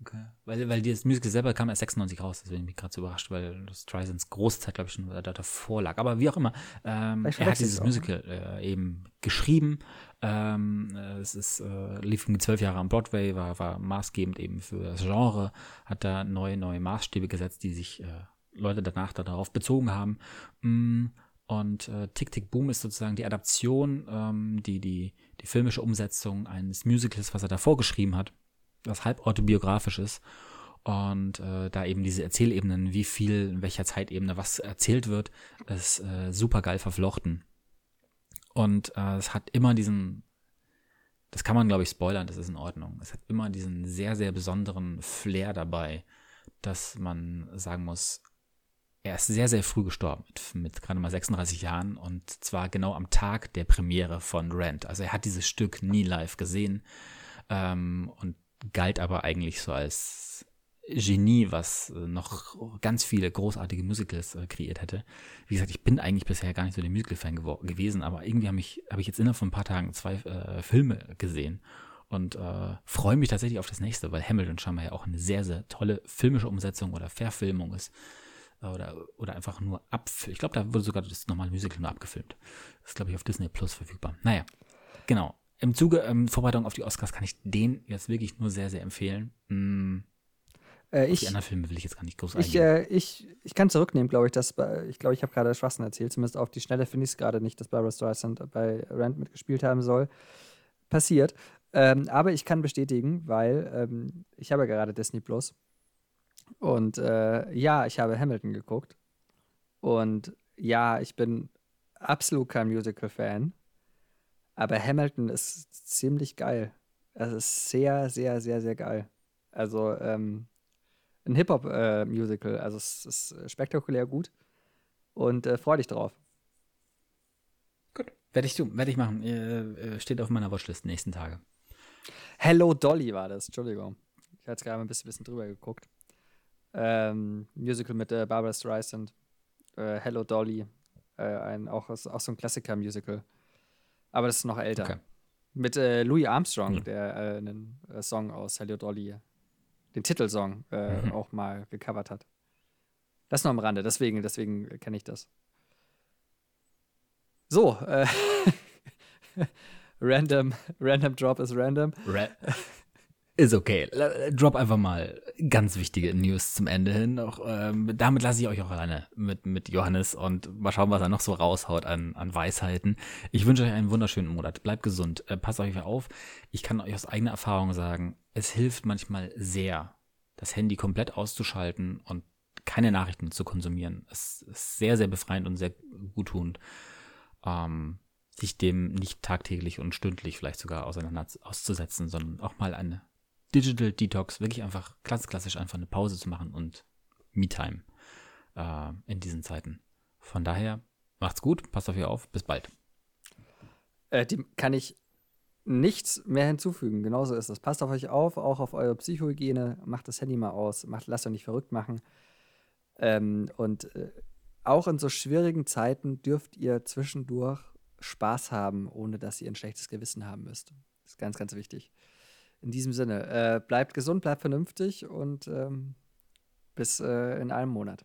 Okay. Weil, weil das Musical selber kam erst 96 raus, deswegen bin ich gerade so überrascht, weil das Streisand's große Zeit, glaube ich, schon da davor lag. Aber wie auch immer, ähm, er hat dieses Musical äh, eben geschrieben. Ähm, es ist, äh, lief irgendwie zwölf Jahre am Broadway, war, war maßgebend eben für das Genre, hat da neue, neue Maßstäbe gesetzt, die sich äh, Leute danach da darauf bezogen haben. Mm, und äh, Tick Tick Boom ist sozusagen die Adaption, ähm, die, die, die filmische Umsetzung eines Musicals, was er davor geschrieben hat was halb autobiografisch ist. Und äh, da eben diese Erzählebenen, wie viel, in welcher Zeitebene was erzählt wird, ist äh, super geil verflochten. Und äh, es hat immer diesen, das kann man glaube ich spoilern, das ist in Ordnung. Es hat immer diesen sehr, sehr besonderen Flair dabei, dass man sagen muss, er ist sehr, sehr früh gestorben, mit, mit, gerade mal 36 Jahren und zwar genau am Tag der Premiere von Rent. Also er hat dieses Stück nie live gesehen ähm, und galt aber eigentlich so als Genie, was äh, noch ganz viele großartige Musicals äh, kreiert hätte. Wie gesagt, ich bin eigentlich bisher gar nicht so der Musical-Fan gewesen, aber irgendwie habe ich, hab ich jetzt innerhalb von ein paar Tagen zwei äh, Filme gesehen und äh, freue mich tatsächlich auf das nächste, weil Hamilton scheinbar ja auch eine sehr, sehr tolle filmische Umsetzung oder Verfilmung ist. Oder, oder einfach nur ab. Ich glaube, da wurde sogar das normale Musical nur abgefilmt. Das ist, glaube ich, auf Disney Plus verfügbar. Naja, genau im Zuge ähm, Vorbereitung auf die Oscars kann ich den jetzt wirklich nur sehr, sehr empfehlen. Mm. Äh, ich, die anderen Filme will ich jetzt gar nicht groß ich, äh, ich, ich kann zurücknehmen, glaube ich. Dass, ich glaube, ich habe gerade Schwachsinn erzählt. Zumindest auf die Schnelle finde ich es gerade nicht, dass Barbara Streisand bei Rand mitgespielt haben soll. Passiert. Ähm, aber ich kann bestätigen, weil ähm, ich habe gerade Disney Plus. Und äh, ja, ich habe Hamilton geguckt. Und ja, ich bin absolut kein Musical-Fan. Aber Hamilton ist ziemlich geil. Es ist sehr, sehr, sehr, sehr geil. Also ähm, ein Hip-Hop-Musical. Äh, also es ist spektakulär gut. Und äh, freu dich drauf. Gut. Werde ich tun, werde ich machen. Äh, steht auf meiner Watchlist nächsten Tage. Hello Dolly war das, Entschuldigung. Ich hatte gerade mal ein bisschen, bisschen drüber geguckt. Ähm, Musical mit äh, Barbara Streisand. Äh, Hello Dolly. Äh, ein, auch, auch so ein Klassiker-Musical. Aber das ist noch älter. Okay. Mit äh, Louis Armstrong, mhm. der äh, einen äh, Song aus Hello Dolly, den Titelsong, äh, mhm. auch mal gecovert hat. Das noch am Rande, deswegen, deswegen kenne ich das. So, äh, random, random Drop ist random. Ra ist okay. Drop einfach mal ganz wichtige News zum Ende hin. Auch, ähm, damit lasse ich euch auch alleine mit, mit Johannes und mal schauen, was er noch so raushaut an, an Weisheiten. Ich wünsche euch einen wunderschönen Monat. Bleibt gesund. Äh, passt euch auf. Ich kann euch aus eigener Erfahrung sagen, es hilft manchmal sehr, das Handy komplett auszuschalten und keine Nachrichten zu konsumieren. Es ist sehr, sehr befreiend und sehr guttunend. Ähm, sich dem nicht tagtäglich und stündlich vielleicht sogar auseinander auszusetzen, sondern auch mal eine Digital Detox, wirklich einfach ganz klassisch einfach eine Pause zu machen und Me-Time äh, in diesen Zeiten. Von daher, macht's gut, passt auf euch auf, bis bald. Äh, dem kann ich nichts mehr hinzufügen. Genauso ist es. Passt auf euch auf, auch auf eure Psychohygiene, macht das Handy mal aus, macht, lasst euch nicht verrückt machen. Ähm, und äh, auch in so schwierigen Zeiten dürft ihr zwischendurch Spaß haben, ohne dass ihr ein schlechtes Gewissen haben müsst. Das ist ganz, ganz wichtig in diesem Sinne, äh, bleibt gesund, bleibt vernünftig und ähm, bis äh, in einem Monat.